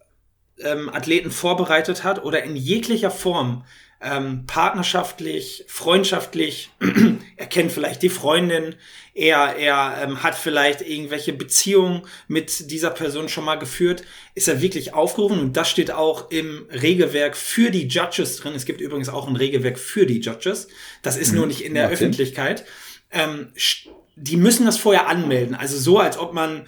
ähm, Athleten vorbereitet hat oder in jeglicher Form ähm, partnerschaftlich, freundschaftlich, er kennt vielleicht die Freundin, er, er ähm, hat vielleicht irgendwelche Beziehungen mit dieser Person schon mal geführt, ist er wirklich aufgerufen und das steht auch im Regelwerk für die Judges drin. Es gibt übrigens auch ein Regelwerk für die Judges. Das ist mhm. nur nicht in der Öffentlichkeit. Ähm, die müssen das vorher anmelden. Also so, als ob man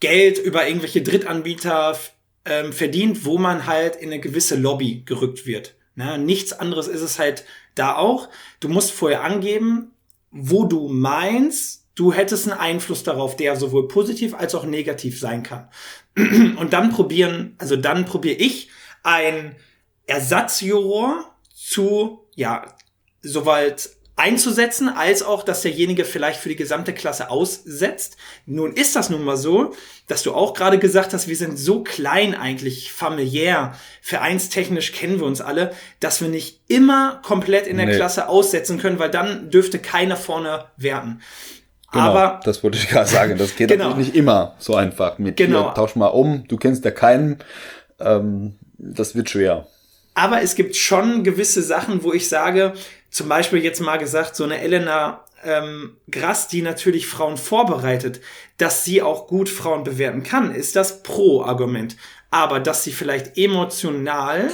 Geld über irgendwelche Drittanbieter ähm, verdient, wo man halt in eine gewisse Lobby gerückt wird. Na, nichts anderes ist es halt da auch. Du musst vorher angeben, wo du meinst, du hättest einen Einfluss darauf, der sowohl positiv als auch negativ sein kann. Und dann probieren, also dann probiere ich ein Ersatzjuror zu, ja, soweit einzusetzen, als auch, dass derjenige vielleicht für die gesamte Klasse aussetzt. Nun ist das nun mal so, dass du auch gerade gesagt hast, wir sind so klein eigentlich, familiär, vereinstechnisch kennen wir uns alle, dass wir nicht immer komplett in der nee. Klasse aussetzen können, weil dann dürfte keiner vorne werten. Genau, Aber das wollte ich gerade sagen. Das geht genau. natürlich nicht immer so einfach mit genau. Hier, tausch mal um, du kennst ja keinen. Ähm, das wird schwer. Aber es gibt schon gewisse Sachen, wo ich sage, zum Beispiel jetzt mal gesagt, so eine Elena ähm, Grass, die natürlich Frauen vorbereitet, dass sie auch gut Frauen bewerten kann, ist das Pro-Argument. Aber dass sie vielleicht emotional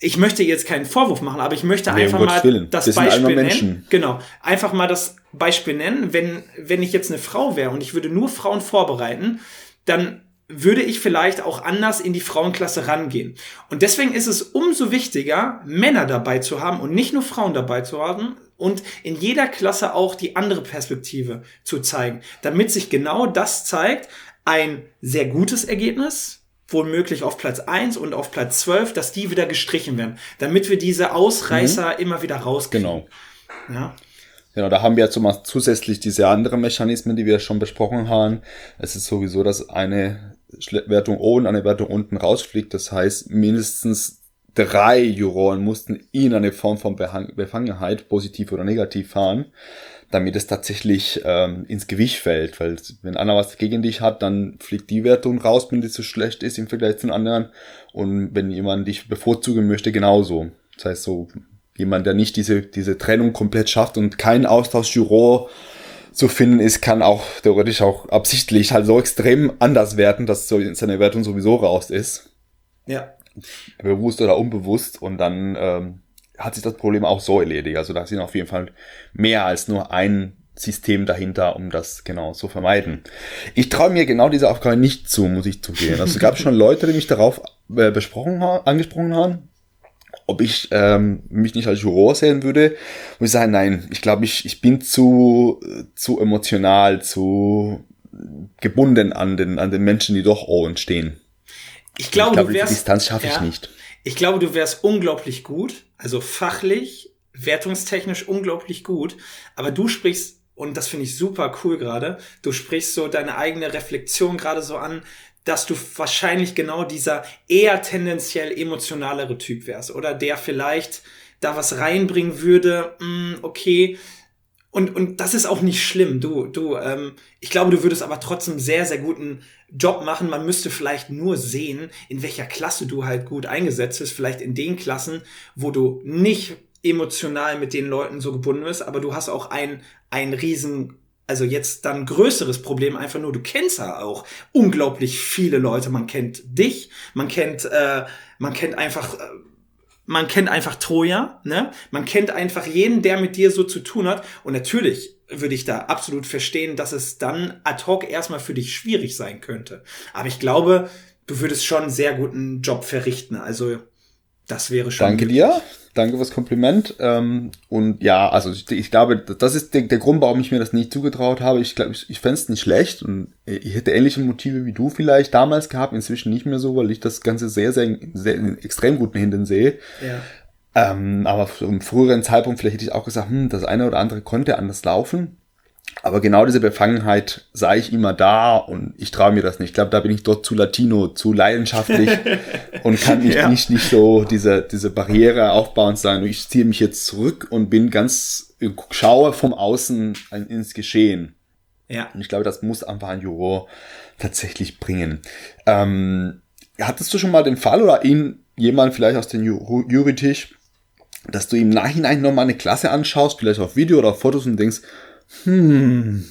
ich möchte jetzt keinen Vorwurf machen, aber ich möchte nee, einfach um mal Willen. das Beispiel nennen. Genau, einfach mal das Beispiel nennen. Wenn wenn ich jetzt eine Frau wäre und ich würde nur Frauen vorbereiten, dann würde ich vielleicht auch anders in die Frauenklasse rangehen. Und deswegen ist es umso wichtiger, Männer dabei zu haben und nicht nur Frauen dabei zu haben und in jeder Klasse auch die andere Perspektive zu zeigen, damit sich genau das zeigt, ein sehr gutes Ergebnis, womöglich auf Platz 1 und auf Platz 12, dass die wieder gestrichen werden, damit wir diese Ausreißer mhm. immer wieder rauskriegen. Genau. Ja. Genau, da haben wir jetzt zusätzlich diese anderen Mechanismen, die wir schon besprochen haben. Es ist sowieso, dass eine Wertung oben, eine Wertung unten rausfliegt. Das heißt, mindestens drei Juroren mussten in eine Form von Befangenheit, positiv oder negativ fahren, damit es tatsächlich ähm, ins Gewicht fällt. Weil wenn einer was gegen dich hat, dann fliegt die Wertung raus, wenn die so schlecht ist im Vergleich zu den anderen. Und wenn jemand dich bevorzugen möchte, genauso. Das heißt so, jemand, der nicht diese, diese Trennung komplett schafft und kein Austauschjuror zu finden ist, kann auch theoretisch auch absichtlich halt so extrem anders werten, dass so seine Wertung sowieso raus ist. Ja. Bewusst oder unbewusst und dann ähm, hat sich das Problem auch so erledigt. Also da sind auf jeden Fall mehr als nur ein System dahinter, um das genau zu vermeiden. Ich traue mir genau diese Aufgabe nicht zu, muss ich zugeben. Also es gab schon Leute, die mich darauf äh, besprochen haben, angesprochen haben, ob ich ähm, mich nicht als Juror sehen würde, muss ich sagen, nein, ich glaube, ich, ich bin zu, zu emotional, zu gebunden an den, an den Menschen, die doch Owen stehen. Ich glaube, ich glaube du wärst, Distanz schaffe ja, ich nicht. Ich glaube, du wärst unglaublich gut, also fachlich, wertungstechnisch unglaublich gut, aber du sprichst und das finde ich super cool gerade. Du sprichst so deine eigene Reflexion gerade so an, dass du wahrscheinlich genau dieser eher tendenziell emotionalere Typ wärst oder der vielleicht da was reinbringen würde, mh, hm, okay, und, und das ist auch nicht schlimm. Du, du, ähm, ich glaube, du würdest aber trotzdem sehr, sehr guten Job machen. Man müsste vielleicht nur sehen, in welcher Klasse du halt gut eingesetzt bist. Vielleicht in den Klassen, wo du nicht emotional mit den Leuten so gebunden bist, aber du hast auch ein, ein riesen, also jetzt dann größeres Problem einfach nur, du kennst ja auch unglaublich viele Leute. Man kennt dich, man kennt, äh, man kennt einfach, äh, man kennt einfach Troja, ne? Man kennt einfach jeden, der mit dir so zu tun hat. Und natürlich würde ich da absolut verstehen, dass es dann ad hoc erstmal für dich schwierig sein könnte. Aber ich glaube, du würdest schon einen sehr guten Job verrichten. Also, das wäre schon. Danke dir. Danke fürs Kompliment. Ähm, und ja, also ich, ich glaube, das ist der, der, Grund, warum ich mir das nicht zugetraut habe. Ich glaube, ich, ich fände es nicht schlecht und ich hätte ähnliche Motive wie du vielleicht damals gehabt, inzwischen nicht mehr so, weil ich das Ganze sehr, sehr, sehr in extrem guten Händen sehe. Ja. Ähm, aber im früheren Zeitpunkt vielleicht hätte ich auch gesagt, hm, das eine oder andere konnte anders laufen. Aber genau diese Befangenheit sah ich immer da und ich traue mir das nicht. Ich glaube, da bin ich dort zu Latino, zu leidenschaftlich und kann nicht, ja. nicht, nicht so diese, diese Barriere aufbauen sein. Ich ziehe mich jetzt zurück und bin ganz, schaue vom Außen ins Geschehen. Ja. Und ich glaube, das muss einfach ein Juror tatsächlich bringen. Ähm, hattest du schon mal den Fall oder ihn jemand vielleicht aus dem Jurytisch, dass du im Nachhinein nochmal eine Klasse anschaust, vielleicht auf Video oder auf Fotos und denkst, hm,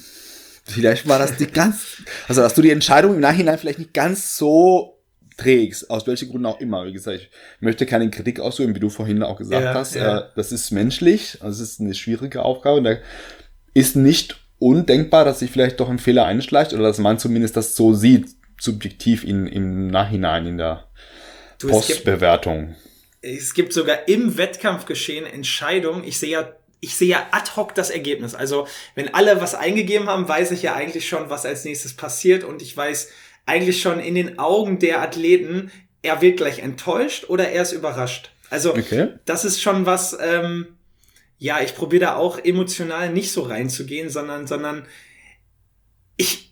vielleicht war das nicht ganz, also dass du die Entscheidung im Nachhinein vielleicht nicht ganz so trägst, aus welchen Gründen auch immer. Wie gesagt, ich möchte keine Kritik ausüben, wie du vorhin auch gesagt ja, hast. Ja. Äh, das ist menschlich, das ist eine schwierige Aufgabe und da ist nicht undenkbar, dass sich vielleicht doch ein Fehler einschleicht oder dass man zumindest das so sieht, subjektiv in, im Nachhinein in der Postbewertung. Es gibt, es gibt sogar im Wettkampfgeschehen Entscheidungen. Ich sehe ja ich sehe ja ad hoc das Ergebnis. Also wenn alle was eingegeben haben, weiß ich ja eigentlich schon, was als nächstes passiert und ich weiß eigentlich schon in den Augen der Athleten, er wird gleich enttäuscht oder er ist überrascht. Also okay. das ist schon was, ähm, ja, ich probiere da auch emotional nicht so reinzugehen, sondern, sondern ich,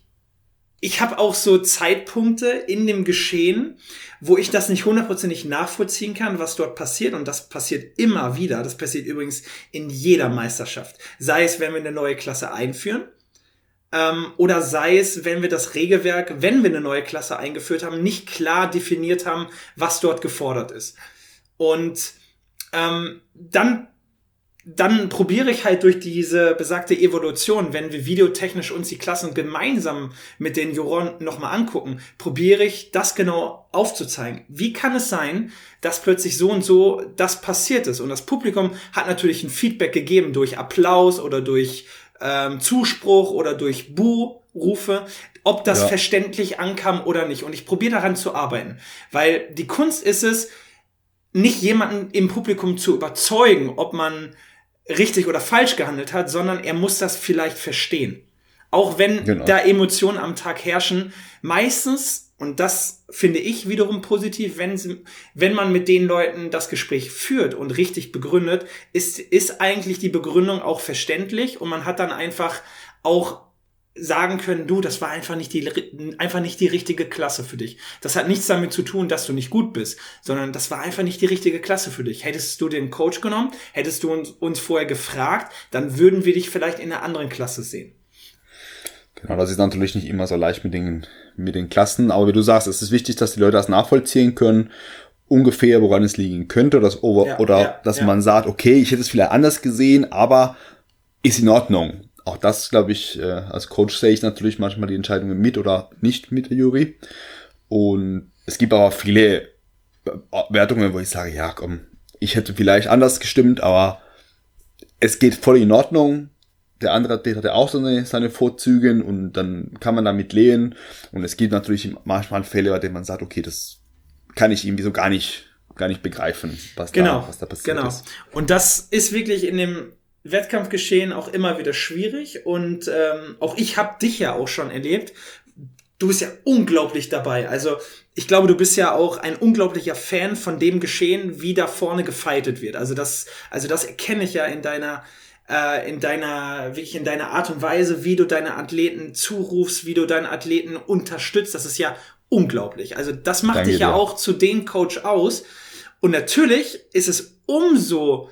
ich habe auch so Zeitpunkte in dem Geschehen, wo ich das nicht hundertprozentig nachvollziehen kann, was dort passiert. Und das passiert immer wieder. Das passiert übrigens in jeder Meisterschaft. Sei es, wenn wir eine neue Klasse einführen, ähm, oder sei es, wenn wir das Regelwerk, wenn wir eine neue Klasse eingeführt haben, nicht klar definiert haben, was dort gefordert ist. Und ähm, dann dann probiere ich halt durch diese besagte Evolution, wenn wir videotechnisch uns die Klassen gemeinsam mit den Juroren nochmal angucken, probiere ich das genau aufzuzeigen. Wie kann es sein, dass plötzlich so und so das passiert ist? Und das Publikum hat natürlich ein Feedback gegeben durch Applaus oder durch ähm, Zuspruch oder durch Bu-Rufe, ob das ja. verständlich ankam oder nicht. Und ich probiere daran zu arbeiten, weil die Kunst ist es, nicht jemanden im Publikum zu überzeugen, ob man richtig oder falsch gehandelt hat, sondern er muss das vielleicht verstehen. Auch wenn genau. da Emotionen am Tag herrschen, meistens, und das finde ich wiederum positiv, wenn, wenn man mit den Leuten das Gespräch führt und richtig begründet, ist, ist eigentlich die Begründung auch verständlich und man hat dann einfach auch sagen können, du, das war einfach nicht die, einfach nicht die richtige Klasse für dich. Das hat nichts damit zu tun, dass du nicht gut bist, sondern das war einfach nicht die richtige Klasse für dich. Hättest du den Coach genommen, hättest du uns, uns vorher gefragt, dann würden wir dich vielleicht in einer anderen Klasse sehen. Genau, das ist natürlich nicht immer so leicht mit den, mit den Klassen, aber wie du sagst, es ist wichtig, dass die Leute das nachvollziehen können, ungefähr, woran es liegen könnte, dass, oder, ja, oder ja, dass ja. man sagt, okay, ich hätte es vielleicht anders gesehen, aber ist in Ordnung auch das, glaube ich, äh, als Coach sehe ich natürlich manchmal die Entscheidungen mit oder nicht mit der Jury. Und es gibt aber viele äh, Wertungen, wo ich sage, ja, komm, ich hätte vielleicht anders gestimmt, aber es geht voll in Ordnung. Der andere Athlet hatte auch seine, seine Vorzüge und dann kann man damit lehen. Und es gibt natürlich manchmal Fälle, bei denen man sagt, okay, das kann ich irgendwie so gar nicht, gar nicht begreifen, was, genau, da, was da passiert genau. ist. Und das ist wirklich in dem Wettkampfgeschehen auch immer wieder schwierig und ähm, auch ich habe dich ja auch schon erlebt. Du bist ja unglaublich dabei. Also ich glaube, du bist ja auch ein unglaublicher Fan von dem Geschehen, wie da vorne gefeitet wird. Also das, also das erkenne ich ja in deiner äh, in deiner wirklich in deiner Art und Weise, wie du deine Athleten zurufst, wie du deine Athleten unterstützt. Das ist ja unglaublich. Also das macht Danke dich ja dir. auch zu dem Coach aus. Und natürlich ist es umso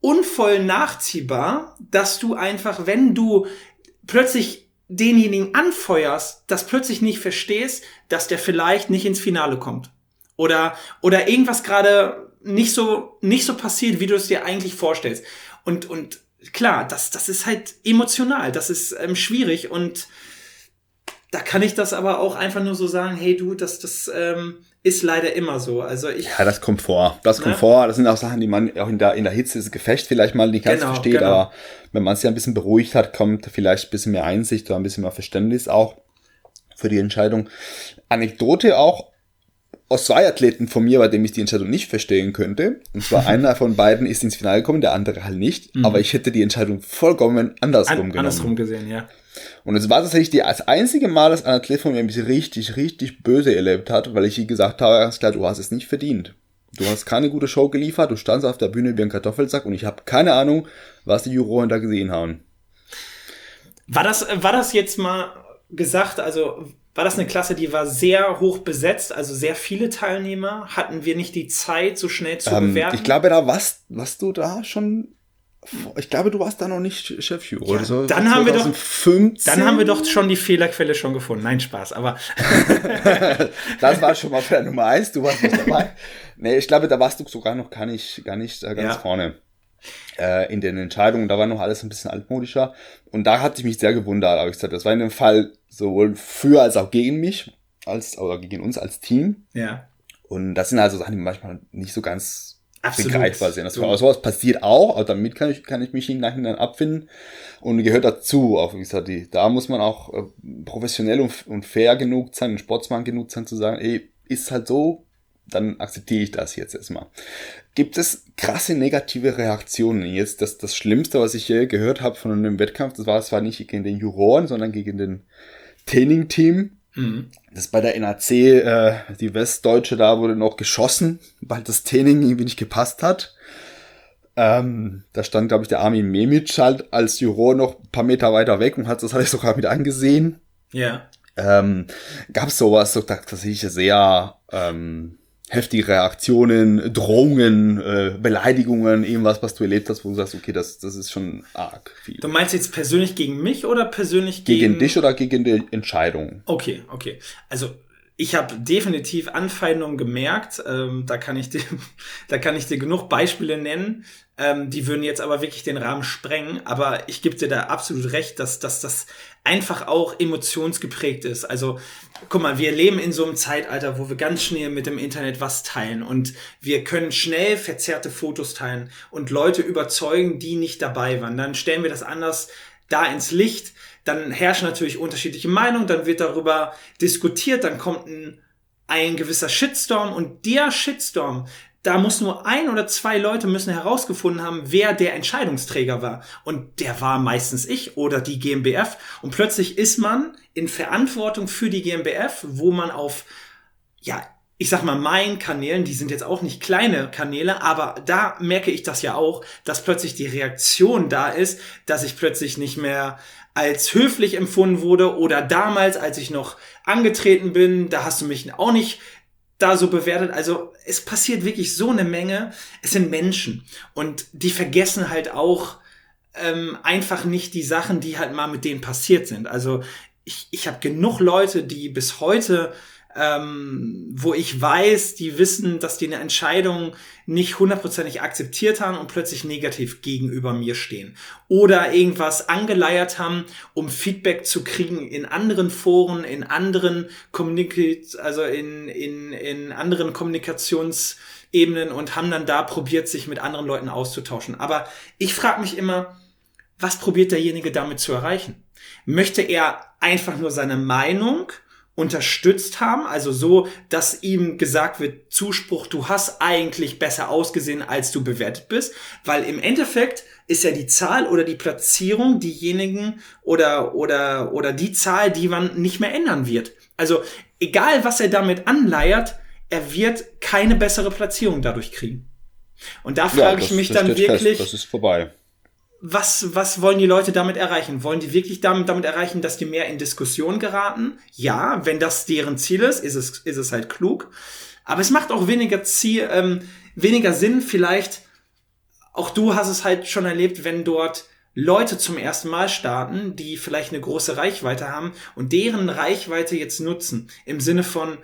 unvoll nachziehbar, dass du einfach, wenn du plötzlich denjenigen anfeuerst, das plötzlich nicht verstehst, dass der vielleicht nicht ins Finale kommt. Oder, oder irgendwas gerade nicht so, nicht so passiert, wie du es dir eigentlich vorstellst. Und, und klar, das, das ist halt emotional, das ist ähm, schwierig und da kann ich das aber auch einfach nur so sagen, hey du, das, das ähm, ist leider immer so. Also ich. Ja, das kommt vor. Das kommt ne? vor. Das sind auch Sachen, die man auch in der, in der Hitze des Gefechts vielleicht mal nicht ganz genau, versteht, genau. aber wenn man es ja ein bisschen beruhigt hat, kommt vielleicht ein bisschen mehr Einsicht oder ein bisschen mehr Verständnis auch für die Entscheidung. Anekdote auch aus zwei Athleten von mir, bei dem ich die Entscheidung nicht verstehen könnte. Und zwar einer von beiden ist ins Finale gekommen, der andere halt nicht. Mhm. Aber ich hätte die Entscheidung vollkommen andersrum An, genommen. Andersrum gesehen, ja. Und es war tatsächlich das einzige Mal, dass ein Athlet von mir mich richtig, richtig böse erlebt hat, weil ich ihm gesagt habe, ganz klar, du hast es nicht verdient. Du hast keine gute Show geliefert, du standst auf der Bühne wie ein Kartoffelsack und ich habe keine Ahnung, was die Juroren da gesehen haben. War das, war das jetzt mal gesagt, also war das eine Klasse, die war sehr hoch besetzt, also sehr viele Teilnehmer? Hatten wir nicht die Zeit, so schnell zu ähm, bewerten? Ich glaube, da warst, warst du da schon ich glaube, du warst da noch nicht Chefjuror ja, oder so. Dann haben wir doch, dann haben wir doch schon die Fehlerquelle schon gefunden. Nein, Spaß, aber. das war schon mal für Nummer eins, du warst nicht dabei. nee, ich glaube, da warst du sogar noch gar nicht, gar nicht äh, ganz ja. vorne. Äh, in den Entscheidungen, da war noch alles ein bisschen altmodischer. Und da hatte ich mich sehr gewundert, habe ich gesagt. Das war in dem Fall sowohl für als auch gegen mich, als, oder gegen uns als Team. Ja. Und das sind also Sachen, die manchmal nicht so ganz Absolut. begreifbar sind. Das so. sowas passiert auch, aber damit kann ich, kann ich mich im Nachhinein abfinden und gehört dazu. Auch wie gesagt, die, da muss man auch äh, professionell und, und fair genug sein, Sportsmann genug sein, zu sagen, ey, ist halt so, dann akzeptiere ich das jetzt erstmal. Gibt es krasse negative Reaktionen? Jetzt das, das Schlimmste, was ich je gehört habe von einem Wettkampf, das war zwar nicht gegen den Juroren, sondern gegen den Training-Team Mhm. Das bei der NAC, äh, die Westdeutsche, da wurde noch geschossen, weil das Training irgendwie nicht gepasst hat. Ähm, da stand, glaube ich, der Armin Memic halt als Juror noch ein paar Meter weiter weg und hat das alles sogar mit angesehen. Ja. Ähm, Gab sowas, so, das ich sehr ähm, heftige Reaktionen, Drohungen, äh, Beleidigungen, irgendwas, was du erlebt hast, wo du sagst, okay, das, das ist schon arg viel. Du meinst jetzt persönlich gegen mich oder persönlich gegen... Gegen dich oder gegen die Entscheidung? Okay, okay. Also ich habe definitiv Anfeindungen gemerkt. Ähm, da kann ich dir, da kann ich dir genug Beispiele nennen. Ähm, die würden jetzt aber wirklich den Rahmen sprengen. Aber ich gebe dir da absolut recht, dass, dass das einfach auch emotionsgeprägt ist. Also guck mal, wir leben in so einem Zeitalter, wo wir ganz schnell mit dem Internet was teilen und wir können schnell verzerrte Fotos teilen und Leute überzeugen, die nicht dabei waren. Dann stellen wir das anders da ins Licht dann herrschen natürlich unterschiedliche Meinungen, dann wird darüber diskutiert, dann kommt ein, ein gewisser Shitstorm und der Shitstorm, da muss nur ein oder zwei Leute müssen herausgefunden haben, wer der Entscheidungsträger war. Und der war meistens ich oder die GmbF. Und plötzlich ist man in Verantwortung für die GmbF, wo man auf, ja, ich sag mal, meinen Kanälen, die sind jetzt auch nicht kleine Kanäle, aber da merke ich das ja auch, dass plötzlich die Reaktion da ist, dass ich plötzlich nicht mehr als höflich empfunden wurde oder damals, als ich noch angetreten bin, da hast du mich auch nicht da so bewertet. Also es passiert wirklich so eine Menge. Es sind Menschen und die vergessen halt auch ähm, einfach nicht die Sachen, die halt mal mit denen passiert sind. Also ich, ich habe genug Leute, die bis heute ähm, wo ich weiß, die wissen, dass die eine Entscheidung nicht hundertprozentig akzeptiert haben und plötzlich negativ gegenüber mir stehen. Oder irgendwas angeleiert haben, um Feedback zu kriegen in anderen Foren, in anderen Kommunik also in, in, in anderen Kommunikationsebenen und haben dann da probiert, sich mit anderen Leuten auszutauschen. Aber ich frage mich immer, was probiert derjenige damit zu erreichen? Möchte er einfach nur seine Meinung unterstützt haben, also so, dass ihm gesagt wird, Zuspruch, du hast eigentlich besser ausgesehen, als du bewertet bist, weil im Endeffekt ist ja die Zahl oder die Platzierung diejenigen oder oder oder die Zahl, die man nicht mehr ändern wird. Also egal, was er damit anleiert, er wird keine bessere Platzierung dadurch kriegen. Und da frage ja, ich mich dann wirklich, fest. das ist vorbei was, was wollen die Leute damit erreichen? Wollen die wirklich damit, damit erreichen, dass die mehr in Diskussion geraten? Ja, wenn das deren Ziel ist, ist es, ist es halt klug. Aber es macht auch weniger Ziel, ähm, weniger Sinn, vielleicht auch du hast es halt schon erlebt, wenn dort Leute zum ersten Mal starten, die vielleicht eine große Reichweite haben und deren Reichweite jetzt nutzen. Im Sinne von,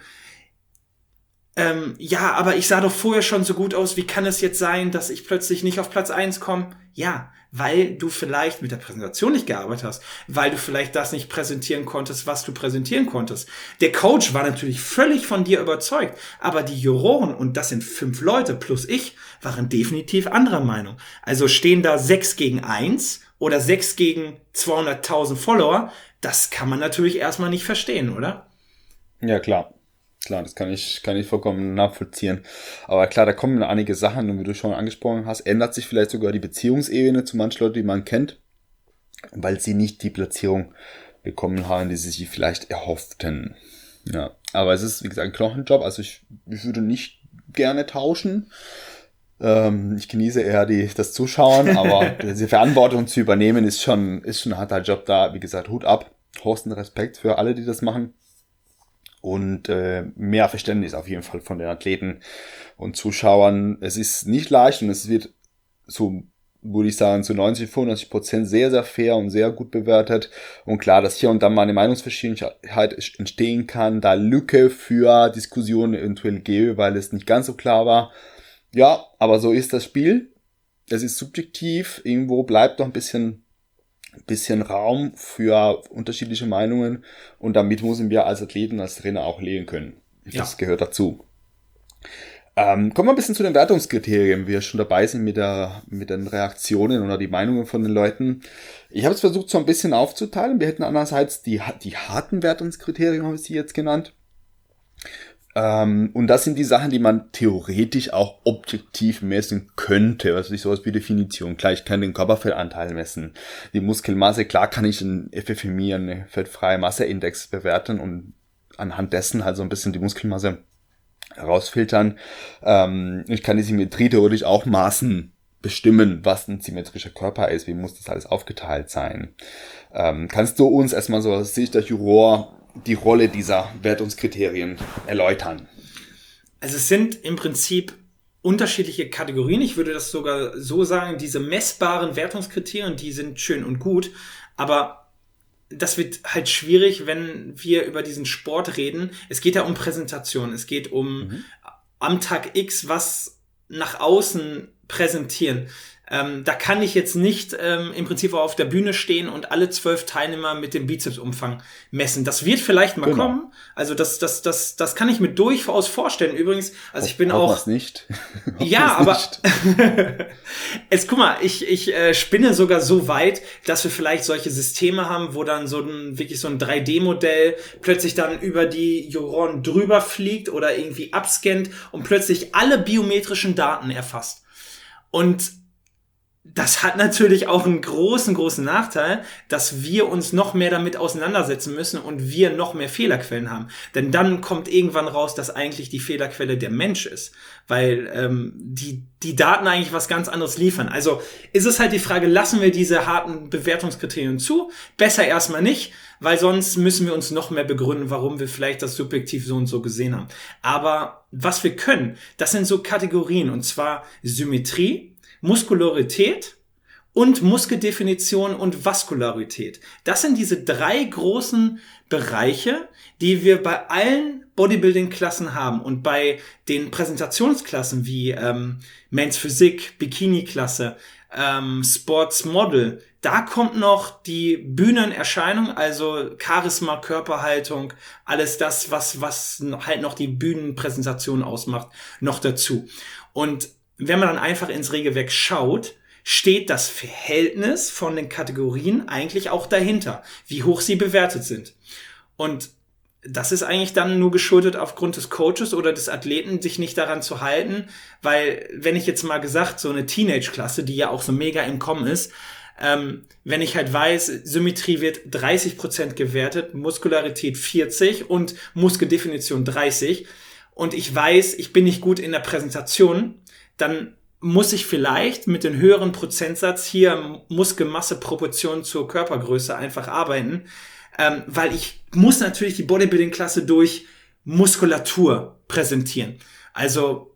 ähm, ja, aber ich sah doch vorher schon so gut aus, wie kann es jetzt sein, dass ich plötzlich nicht auf Platz eins komme? Ja, weil du vielleicht mit der Präsentation nicht gearbeitet hast, weil du vielleicht das nicht präsentieren konntest, was du präsentieren konntest. Der Coach war natürlich völlig von dir überzeugt, aber die Juroren, und das sind fünf Leute plus ich, waren definitiv anderer Meinung. Also stehen da sechs gegen eins oder sechs gegen 200.000 Follower, das kann man natürlich erstmal nicht verstehen, oder? Ja, klar. Klar, das kann ich, kann ich vollkommen nachvollziehen. Aber klar, da kommen einige Sachen, und wie du schon angesprochen hast, ändert sich vielleicht sogar die Beziehungsebene zu manchen Leuten, die man kennt, weil sie nicht die Platzierung bekommen haben, die sie sich vielleicht erhofften. Ja, aber es ist, wie gesagt, ein Knochenjob, also ich, ich würde nicht gerne tauschen. Ähm, ich genieße eher die, das Zuschauen, aber diese Verantwortung zu übernehmen ist schon, ist schon ein harter Job da. Wie gesagt, Hut ab. Horsten Respekt für alle, die das machen und äh, mehr Verständnis auf jeden Fall von den Athleten und Zuschauern. Es ist nicht leicht und es wird so würde ich sagen, zu 90, 95 Prozent sehr, sehr fair und sehr gut bewertet. Und klar, dass hier und da mal eine Meinungsverschiedenheit entstehen kann, da Lücke für Diskussionen eventuell gäbe, weil es nicht ganz so klar war. Ja, aber so ist das Spiel. Es ist subjektiv. Irgendwo bleibt noch ein bisschen bisschen Raum für unterschiedliche Meinungen und damit müssen wir als Athleten, als Trainer auch leben können. Das ja. gehört dazu. Ähm, kommen wir ein bisschen zu den Wertungskriterien, wie wir schon dabei sind mit, der, mit den Reaktionen oder die Meinungen von den Leuten. Ich habe es versucht, so ein bisschen aufzuteilen. Wir hätten einerseits die, die harten Wertungskriterien, habe ich sie jetzt genannt. Ähm, und das sind die Sachen, die man theoretisch auch objektiv messen könnte. Also ich sowas wie Definition. Klar, ich kann den Körperfettanteil messen. Die Muskelmasse, klar kann ich ein FFMI, eine fettfreie Masseindex bewerten und anhand dessen halt so ein bisschen die Muskelmasse herausfiltern. Ähm, ich kann die Symmetrie theoretisch auch maßen bestimmen, was ein symmetrischer Körper ist, wie muss das alles aufgeteilt sein. Ähm, kannst du uns erstmal so aus Sicht der Juror die Rolle dieser Wertungskriterien erläutern? Also es sind im Prinzip unterschiedliche Kategorien. Ich würde das sogar so sagen, diese messbaren Wertungskriterien, die sind schön und gut, aber das wird halt schwierig, wenn wir über diesen Sport reden. Es geht ja um Präsentation, es geht um mhm. am Tag X was nach außen präsentieren. Ähm, da kann ich jetzt nicht ähm, im Prinzip auf der Bühne stehen und alle zwölf Teilnehmer mit dem Bizepsumfang messen. Das wird vielleicht mal genau. kommen. Also das, das, das, das kann ich mir durchaus vorstellen. Übrigens, also ich bin auch. nicht. ja, aber jetzt guck mal, ich, ich äh, spinne sogar so weit, dass wir vielleicht solche Systeme haben, wo dann so ein wirklich so ein 3D-Modell plötzlich dann über die Juroren drüber fliegt oder irgendwie abscannt und plötzlich alle biometrischen Daten erfasst. Und das hat natürlich auch einen großen, großen Nachteil, dass wir uns noch mehr damit auseinandersetzen müssen und wir noch mehr Fehlerquellen haben. Denn dann kommt irgendwann raus, dass eigentlich die Fehlerquelle der Mensch ist, weil ähm, die, die Daten eigentlich was ganz anderes liefern. Also ist es halt die Frage, lassen wir diese harten Bewertungskriterien zu? Besser erstmal nicht, weil sonst müssen wir uns noch mehr begründen, warum wir vielleicht das subjektiv so und so gesehen haben. Aber was wir können, das sind so Kategorien und zwar Symmetrie, Muskularität und Muskeldefinition und Vaskularität. Das sind diese drei großen Bereiche, die wir bei allen Bodybuilding-Klassen haben und bei den Präsentationsklassen wie ähm, Men's Physik, Bikini-Klasse, ähm, Sports Model, da kommt noch die Bühnenerscheinung, also Charisma, Körperhaltung, alles das, was, was halt noch die Bühnenpräsentation ausmacht, noch dazu. Und wenn man dann einfach ins Regelwerk schaut, steht das Verhältnis von den Kategorien eigentlich auch dahinter, wie hoch sie bewertet sind. Und das ist eigentlich dann nur geschuldet aufgrund des Coaches oder des Athleten, sich nicht daran zu halten, weil wenn ich jetzt mal gesagt, so eine Teenage-Klasse, die ja auch so mega im Kommen ist, ähm, wenn ich halt weiß, Symmetrie wird 30% gewertet, Muskularität 40 und Muskeldefinition 30 und ich weiß, ich bin nicht gut in der Präsentation, dann muss ich vielleicht mit dem höheren Prozentsatz hier Muskelmasse Proportion zur Körpergröße einfach arbeiten, ähm, weil ich muss natürlich die Bodybuilding-Klasse durch Muskulatur präsentieren. Also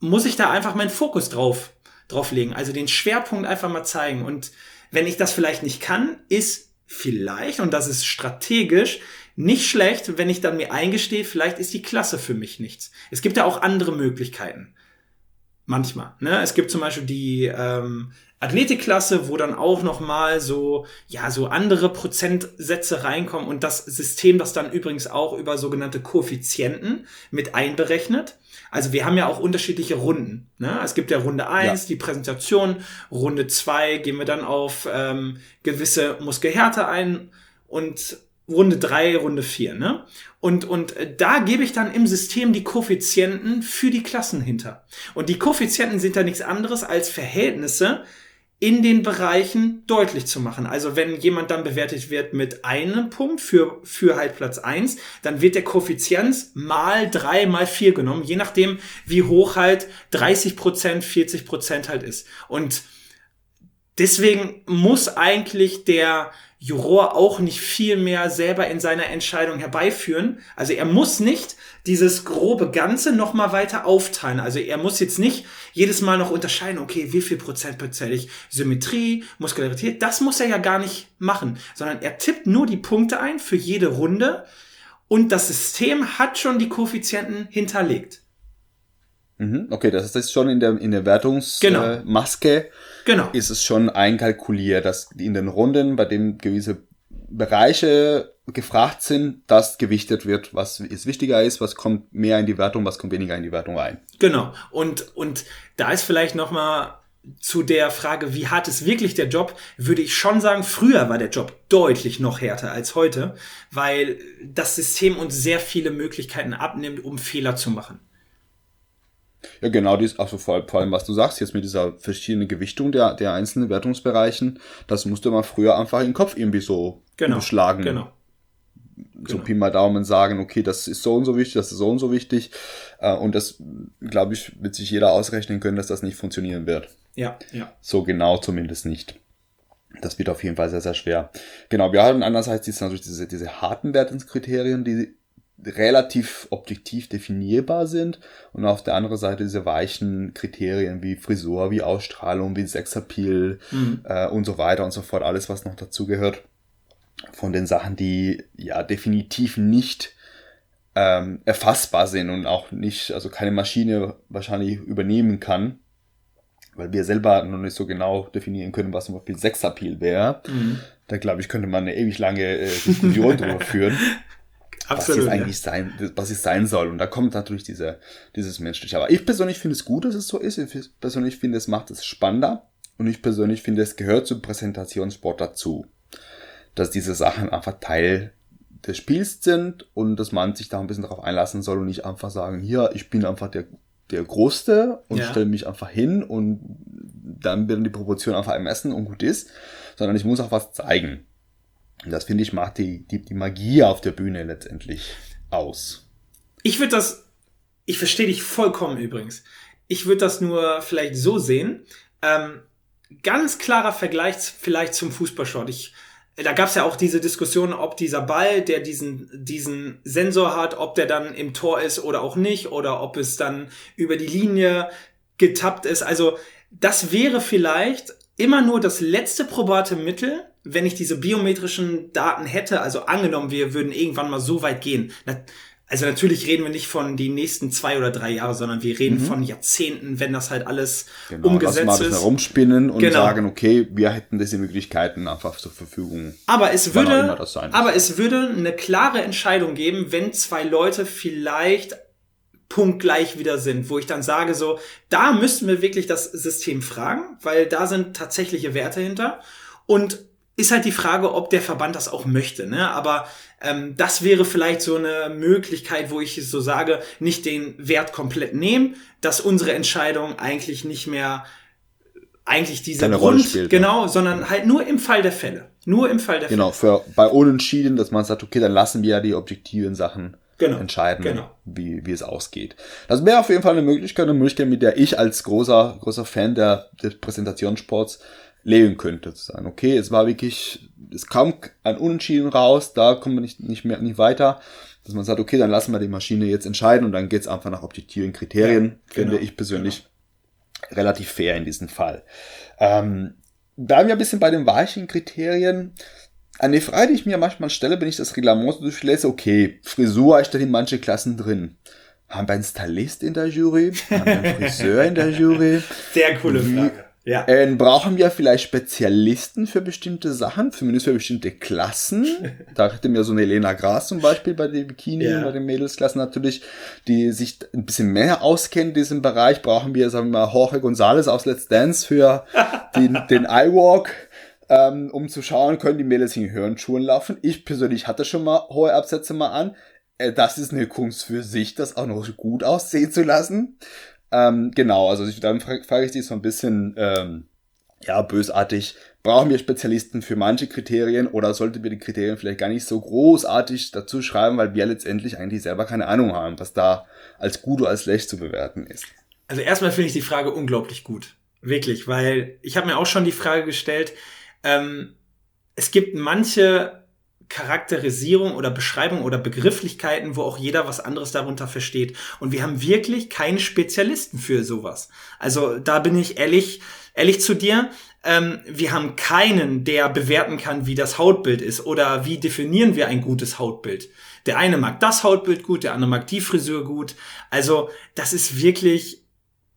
muss ich da einfach meinen Fokus drauf drauflegen. Also den Schwerpunkt einfach mal zeigen. Und wenn ich das vielleicht nicht kann, ist vielleicht, und das ist strategisch, nicht schlecht, wenn ich dann mir eingestehe, vielleicht ist die Klasse für mich nichts. Es gibt ja auch andere Möglichkeiten. Manchmal. Ne? Es gibt zum Beispiel die ähm, Athletikklasse, wo dann auch noch mal so ja so andere Prozentsätze reinkommen und das System, das dann übrigens auch über sogenannte Koeffizienten mit einberechnet. Also wir haben ja auch unterschiedliche Runden. Ne? Es gibt ja Runde eins, ja. die Präsentation, Runde zwei gehen wir dann auf ähm, gewisse Muskelhärte ein und Runde drei, Runde vier, ne? Und, und äh, da gebe ich dann im System die Koeffizienten für die Klassen hinter. Und die Koeffizienten sind da nichts anderes als Verhältnisse in den Bereichen deutlich zu machen. Also wenn jemand dann bewertet wird mit einem Punkt für, für halt Platz eins, dann wird der Koeffizient mal drei, mal vier genommen, je nachdem, wie hoch halt 30 Prozent, 40 Prozent halt ist. Und deswegen muss eigentlich der, Juror auch nicht viel mehr selber in seiner Entscheidung herbeiführen. Also er muss nicht dieses grobe Ganze noch mal weiter aufteilen. Also er muss jetzt nicht jedes Mal noch unterscheiden, okay, wie viel Prozent bezähle ich Symmetrie, Muskularität. Das muss er ja gar nicht machen, sondern er tippt nur die Punkte ein für jede Runde und das System hat schon die Koeffizienten hinterlegt. Mhm, okay, das ist schon in der, in der Wertungsmaske. Genau. Äh, genau. Ist es schon einkalkuliert, dass in den Runden, bei dem gewisse Bereiche gefragt sind, dass gewichtet wird, was ist wichtiger ist, was kommt mehr in die Wertung, was kommt weniger in die Wertung rein. Genau. Und, und da ist vielleicht nochmal zu der Frage, wie hart ist wirklich der Job, würde ich schon sagen, früher war der Job deutlich noch härter als heute, weil das System uns sehr viele Möglichkeiten abnimmt, um Fehler zu machen. Ja, genau, dies, also vor, vor allem, was du sagst, jetzt mit dieser verschiedenen Gewichtung der, der einzelnen Wertungsbereichen, das musste man früher einfach im Kopf irgendwie so genau, beschlagen. Genau. So genau. Pi mal Daumen sagen, okay, das ist so und so wichtig, das ist so und so wichtig. Äh, und das, glaube ich, wird sich jeder ausrechnen können, dass das nicht funktionieren wird. Ja, ja. So genau zumindest nicht. Das wird auf jeden Fall sehr, sehr schwer. Genau, wir haben andererseits natürlich diese, diese harten Wertungskriterien, die relativ objektiv definierbar sind und auf der anderen Seite diese weichen Kriterien wie Frisur, wie Ausstrahlung, wie Sexappeal mhm. äh, und so weiter und so fort, alles was noch dazu gehört, von den Sachen, die ja definitiv nicht ähm, erfassbar sind und auch nicht, also keine Maschine wahrscheinlich übernehmen kann, weil wir selber noch nicht so genau definieren können, was zum Beispiel Sexappeal wäre. Mhm. Da glaube ich, könnte man eine ewig lange äh, Diskussion drüber führen. Absolut, was es eigentlich sein, was es sein soll. Und da kommt natürlich diese, dieses Menschliche. Aber ich persönlich finde es gut, dass es so ist. Ich persönlich finde, es macht es spannender. Und ich persönlich finde, es gehört zum Präsentationssport dazu. Dass diese Sachen einfach Teil des Spiels sind und dass man sich da ein bisschen darauf einlassen soll und nicht einfach sagen, hier, ich bin einfach der, der Größte und ja. stelle mich einfach hin und dann werden die Proportionen einfach ermessen und gut ist, sondern ich muss auch was zeigen. Und das finde ich macht die, die, die Magie auf der Bühne letztendlich aus. Ich würde das, ich verstehe dich vollkommen übrigens. Ich würde das nur vielleicht so sehen. Ähm, ganz klarer Vergleich vielleicht zum Fußballsport. Ich, da gab es ja auch diese Diskussion, ob dieser Ball, der diesen, diesen Sensor hat, ob der dann im Tor ist oder auch nicht, oder ob es dann über die Linie getappt ist. Also das wäre vielleicht immer nur das letzte probate Mittel, wenn ich diese biometrischen Daten hätte, also angenommen, wir würden irgendwann mal so weit gehen. Also natürlich reden wir nicht von die nächsten zwei oder drei Jahre, sondern wir reden mhm. von Jahrzehnten, wenn das halt alles genau, umgesetzt lass mal ist. herumspinnen und genau. sagen, okay, wir hätten diese Möglichkeiten einfach zur Verfügung. Aber es würde, aber es würde eine klare Entscheidung geben, wenn zwei Leute vielleicht punktgleich wieder sind, wo ich dann sage so, da müssten wir wirklich das System fragen, weil da sind tatsächliche Werte hinter. Und ist halt die Frage, ob der Verband das auch möchte. Ne? Aber ähm, das wäre vielleicht so eine Möglichkeit, wo ich so sage, nicht den Wert komplett nehmen, dass unsere Entscheidung eigentlich nicht mehr eigentlich diese Keine Grund, Rolle spielt, genau, ja. sondern halt nur im Fall der Fälle. Nur im Fall der genau, Fälle. Genau, für bei Unentschieden, dass man sagt, okay, dann lassen wir ja die objektiven Sachen genau, entscheiden, genau. Wie, wie es ausgeht. Das wäre auf jeden Fall eine Möglichkeit, eine Möglichkeit, mit der ich als großer, großer Fan der, des Präsentationssports leben könnte. Zu sagen, okay, es war wirklich, es kam ein Unentschieden raus, da kommen wir nicht, nicht mehr, nicht weiter. Dass man sagt, okay, dann lassen wir die Maschine jetzt entscheiden und dann geht's einfach nach objektiven Kriterien, ja, finde genau, ich persönlich. relativ fair in diesem Fall. Ähm, bleiben wir ein bisschen bei den weichen Kriterien. Eine Frage, die ich mir manchmal stelle, wenn ich das Reglement so durchlese, okay, Frisur ist da in manche Klassen drin. Haben wir einen Stylist in der Jury? Haben wir einen Friseur in der Jury? Sehr coole Frage. Ja. Äh, brauchen wir vielleicht Spezialisten für bestimmte Sachen, zumindest für bestimmte Klassen. da hätte mir so eine Elena Gras zum Beispiel bei den Bikini ja. bei den Mädelsklassen natürlich, die sich ein bisschen mehr auskennen in diesem Bereich. Brauchen wir, sagen wir mal, Jorge González aus Let's Dance für den, den iWalk. Ähm, um zu schauen, können die Mädels in Hörnschuhen laufen. Ich persönlich hatte schon mal hohe Absätze mal an. Äh, das ist eine Kunst für sich, das auch noch so gut aussehen zu lassen. Ähm, genau, also dann frage frag ich dich so ein bisschen, ähm, ja, bösartig. Brauchen wir Spezialisten für manche Kriterien oder sollten wir die Kriterien vielleicht gar nicht so großartig dazu schreiben, weil wir letztendlich eigentlich selber keine Ahnung haben, was da als gut oder als schlecht zu bewerten ist? Also erstmal finde ich die Frage unglaublich gut. Wirklich, weil ich habe mir auch schon die Frage gestellt, ähm, es gibt manche Charakterisierung oder Beschreibung oder Begrifflichkeiten, wo auch jeder was anderes darunter versteht. Und wir haben wirklich keinen Spezialisten für sowas. Also da bin ich ehrlich, ehrlich zu dir. Ähm, wir haben keinen, der bewerten kann, wie das Hautbild ist oder wie definieren wir ein gutes Hautbild. Der eine mag das Hautbild gut, der andere mag die Frisur gut. Also das ist wirklich,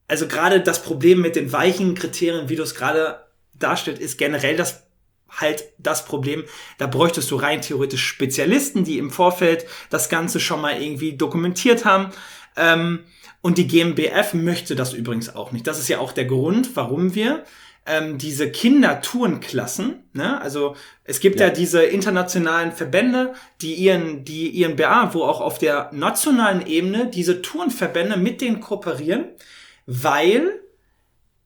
also gerade das Problem mit den weichen Kriterien, wie du es gerade darstellt, ist generell das halt das Problem, da bräuchtest du rein theoretisch Spezialisten, die im Vorfeld das Ganze schon mal irgendwie dokumentiert haben. Ähm, und die GmbF möchte das übrigens auch nicht. Das ist ja auch der Grund, warum wir ähm, diese Kindertourenklassen, ne? also es gibt ja. ja diese internationalen Verbände, die ihren, die ihren BA, wo auch auf der nationalen Ebene diese Tourenverbände mit denen kooperieren, weil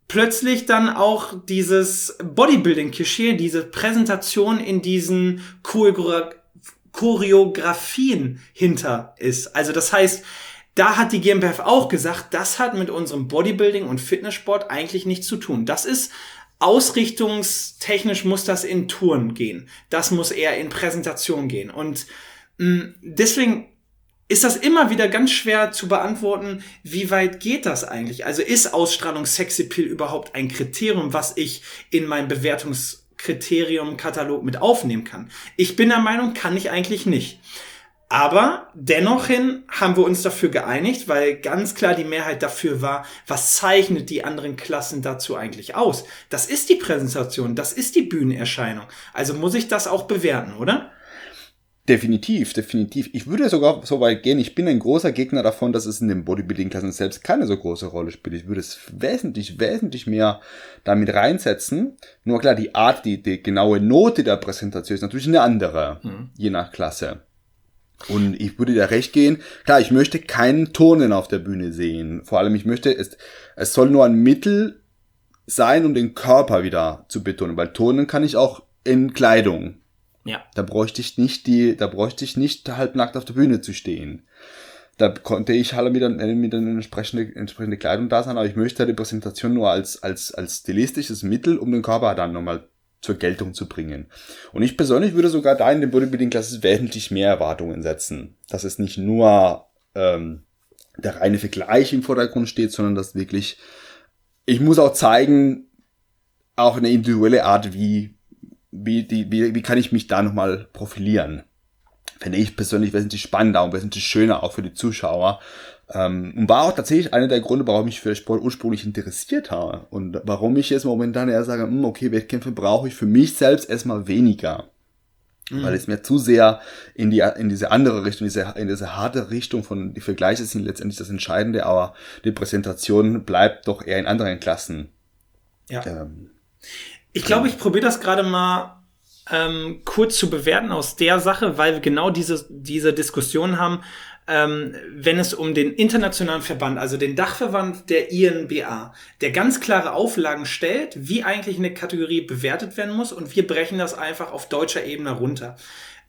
plötzlich dann auch dieses Bodybuilding-Klischee, diese Präsentation in diesen Choreografien hinter ist. Also das heißt, da hat die GmbF auch gesagt, das hat mit unserem Bodybuilding und Fitnesssport eigentlich nichts zu tun. Das ist ausrichtungstechnisch muss das in Touren gehen. Das muss eher in Präsentation gehen. Und mh, mm, deswegen ist das immer wieder ganz schwer zu beantworten, wie weit geht das eigentlich? Also ist Ausstrahlung Sexappeal überhaupt ein Kriterium, was ich in mein Bewertungskriterium-Katalog mit aufnehmen kann? Ich bin der Meinung, kann ich eigentlich nicht. Aber dennoch hin haben wir uns dafür geeinigt, weil ganz klar die Mehrheit dafür war, was zeichnet die anderen Klassen dazu eigentlich aus? Das ist die Präsentation, das ist die Bühnenerscheinung. Also muss ich das auch bewerten, oder? Definitiv, definitiv. Ich würde sogar so weit gehen, ich bin ein großer Gegner davon, dass es in den Bodybuilding-Klassen selbst keine so große Rolle spielt. Ich würde es wesentlich, wesentlich mehr damit reinsetzen. Nur klar, die Art, die, die genaue Note der Präsentation ist natürlich eine andere, mhm. je nach Klasse. Und ich würde da recht gehen. Klar, ich möchte keinen Turnen auf der Bühne sehen. Vor allem, ich möchte, es, es soll nur ein Mittel sein, um den Körper wieder zu betonen, weil Turnen kann ich auch in Kleidung. Ja. Da bräuchte ich nicht die, da bräuchte ich nicht halbnackt auf der Bühne zu stehen. Da konnte ich halt mit, mit einer entsprechende, entsprechende Kleidung da sein, aber ich möchte die Präsentation nur als, als, als stilistisches Mittel, um den Körper dann nochmal zur Geltung zu bringen. Und ich persönlich würde sogar da in den Bodybuilding-Classes wesentlich mehr Erwartungen setzen. Dass es nicht nur ähm, der reine Vergleich im Vordergrund steht, sondern dass wirklich, ich muss auch zeigen, auch eine individuelle Art, wie wie, die, wie, wie kann ich mich da nochmal profilieren? Finde ich persönlich wesentlich spannender und wesentlich schöner auch für die Zuschauer. Ähm, und war auch tatsächlich einer der Gründe, warum ich für Sport ursprünglich interessiert habe. Und warum ich jetzt momentan eher sage, hm, okay, Wettkämpfe brauche ich für mich selbst erstmal weniger. Mhm. Weil es mir zu sehr in die in diese andere Richtung, diese, in diese harte Richtung von die Vergleiche sind letztendlich das Entscheidende, aber die Präsentation bleibt doch eher in anderen Klassen. Ja. Ähm, ich glaube, ich probiere das gerade mal ähm, kurz zu bewerten aus der Sache, weil wir genau diese, diese Diskussion haben, ähm, wenn es um den internationalen Verband, also den Dachverband der INBA, der ganz klare Auflagen stellt, wie eigentlich eine Kategorie bewertet werden muss und wir brechen das einfach auf deutscher Ebene runter.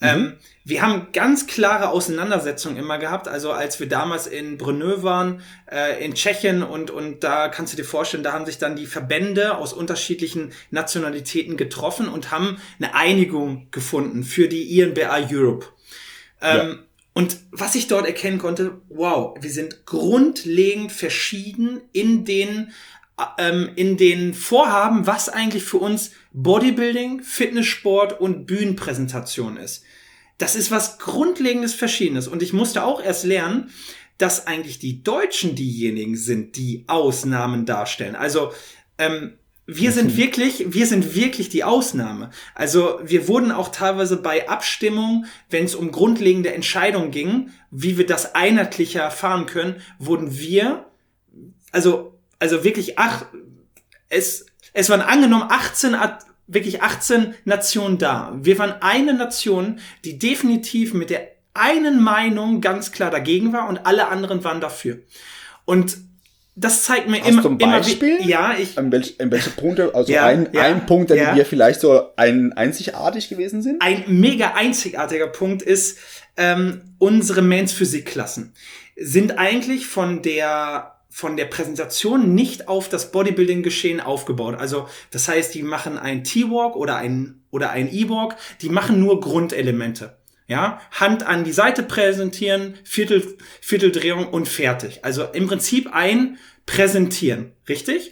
Mhm. Ähm, wir haben ganz klare Auseinandersetzungen immer gehabt. Also als wir damals in Brno waren, äh, in Tschechien und, und da kannst du dir vorstellen, da haben sich dann die Verbände aus unterschiedlichen Nationalitäten getroffen und haben eine Einigung gefunden für die INBA Europe. Ähm, ja. Und was ich dort erkennen konnte, wow, wir sind grundlegend verschieden in den ähm, in den Vorhaben, was eigentlich für uns Bodybuilding, Fitnesssport und Bühnenpräsentation ist. Das ist was grundlegendes Verschiedenes. Und ich musste auch erst lernen, dass eigentlich die Deutschen diejenigen sind, die Ausnahmen darstellen. Also ähm, wir sind wirklich, wir sind wirklich die Ausnahme. Also wir wurden auch teilweise bei Abstimmungen, wenn es um grundlegende Entscheidungen ging, wie wir das einheitlicher fahren können, wurden wir, also also wirklich ach, es es waren angenommen 18 wirklich 18 Nationen da. Wir waren eine Nation, die definitiv mit der einen Meinung ganz klar dagegen war und alle anderen waren dafür. Und das zeigt mir Hast immer, du ein Beispiel? immer ja, ich in, welch, in welche Punkte, also ja, ein, ja, ein Punkt, den ja. wir vielleicht so ein einzigartig gewesen sind? Ein mega einzigartiger Punkt ist ähm, unsere Mans Physikklassen sind eigentlich von der von der Präsentation nicht auf das Bodybuilding-Geschehen aufgebaut. Also das heißt, die machen ein T-Walk oder ein oder ein E-Walk, die machen nur Grundelemente. Ja, Hand an die Seite präsentieren, Viertel, Vierteldrehung und fertig. Also im Prinzip ein Präsentieren, richtig?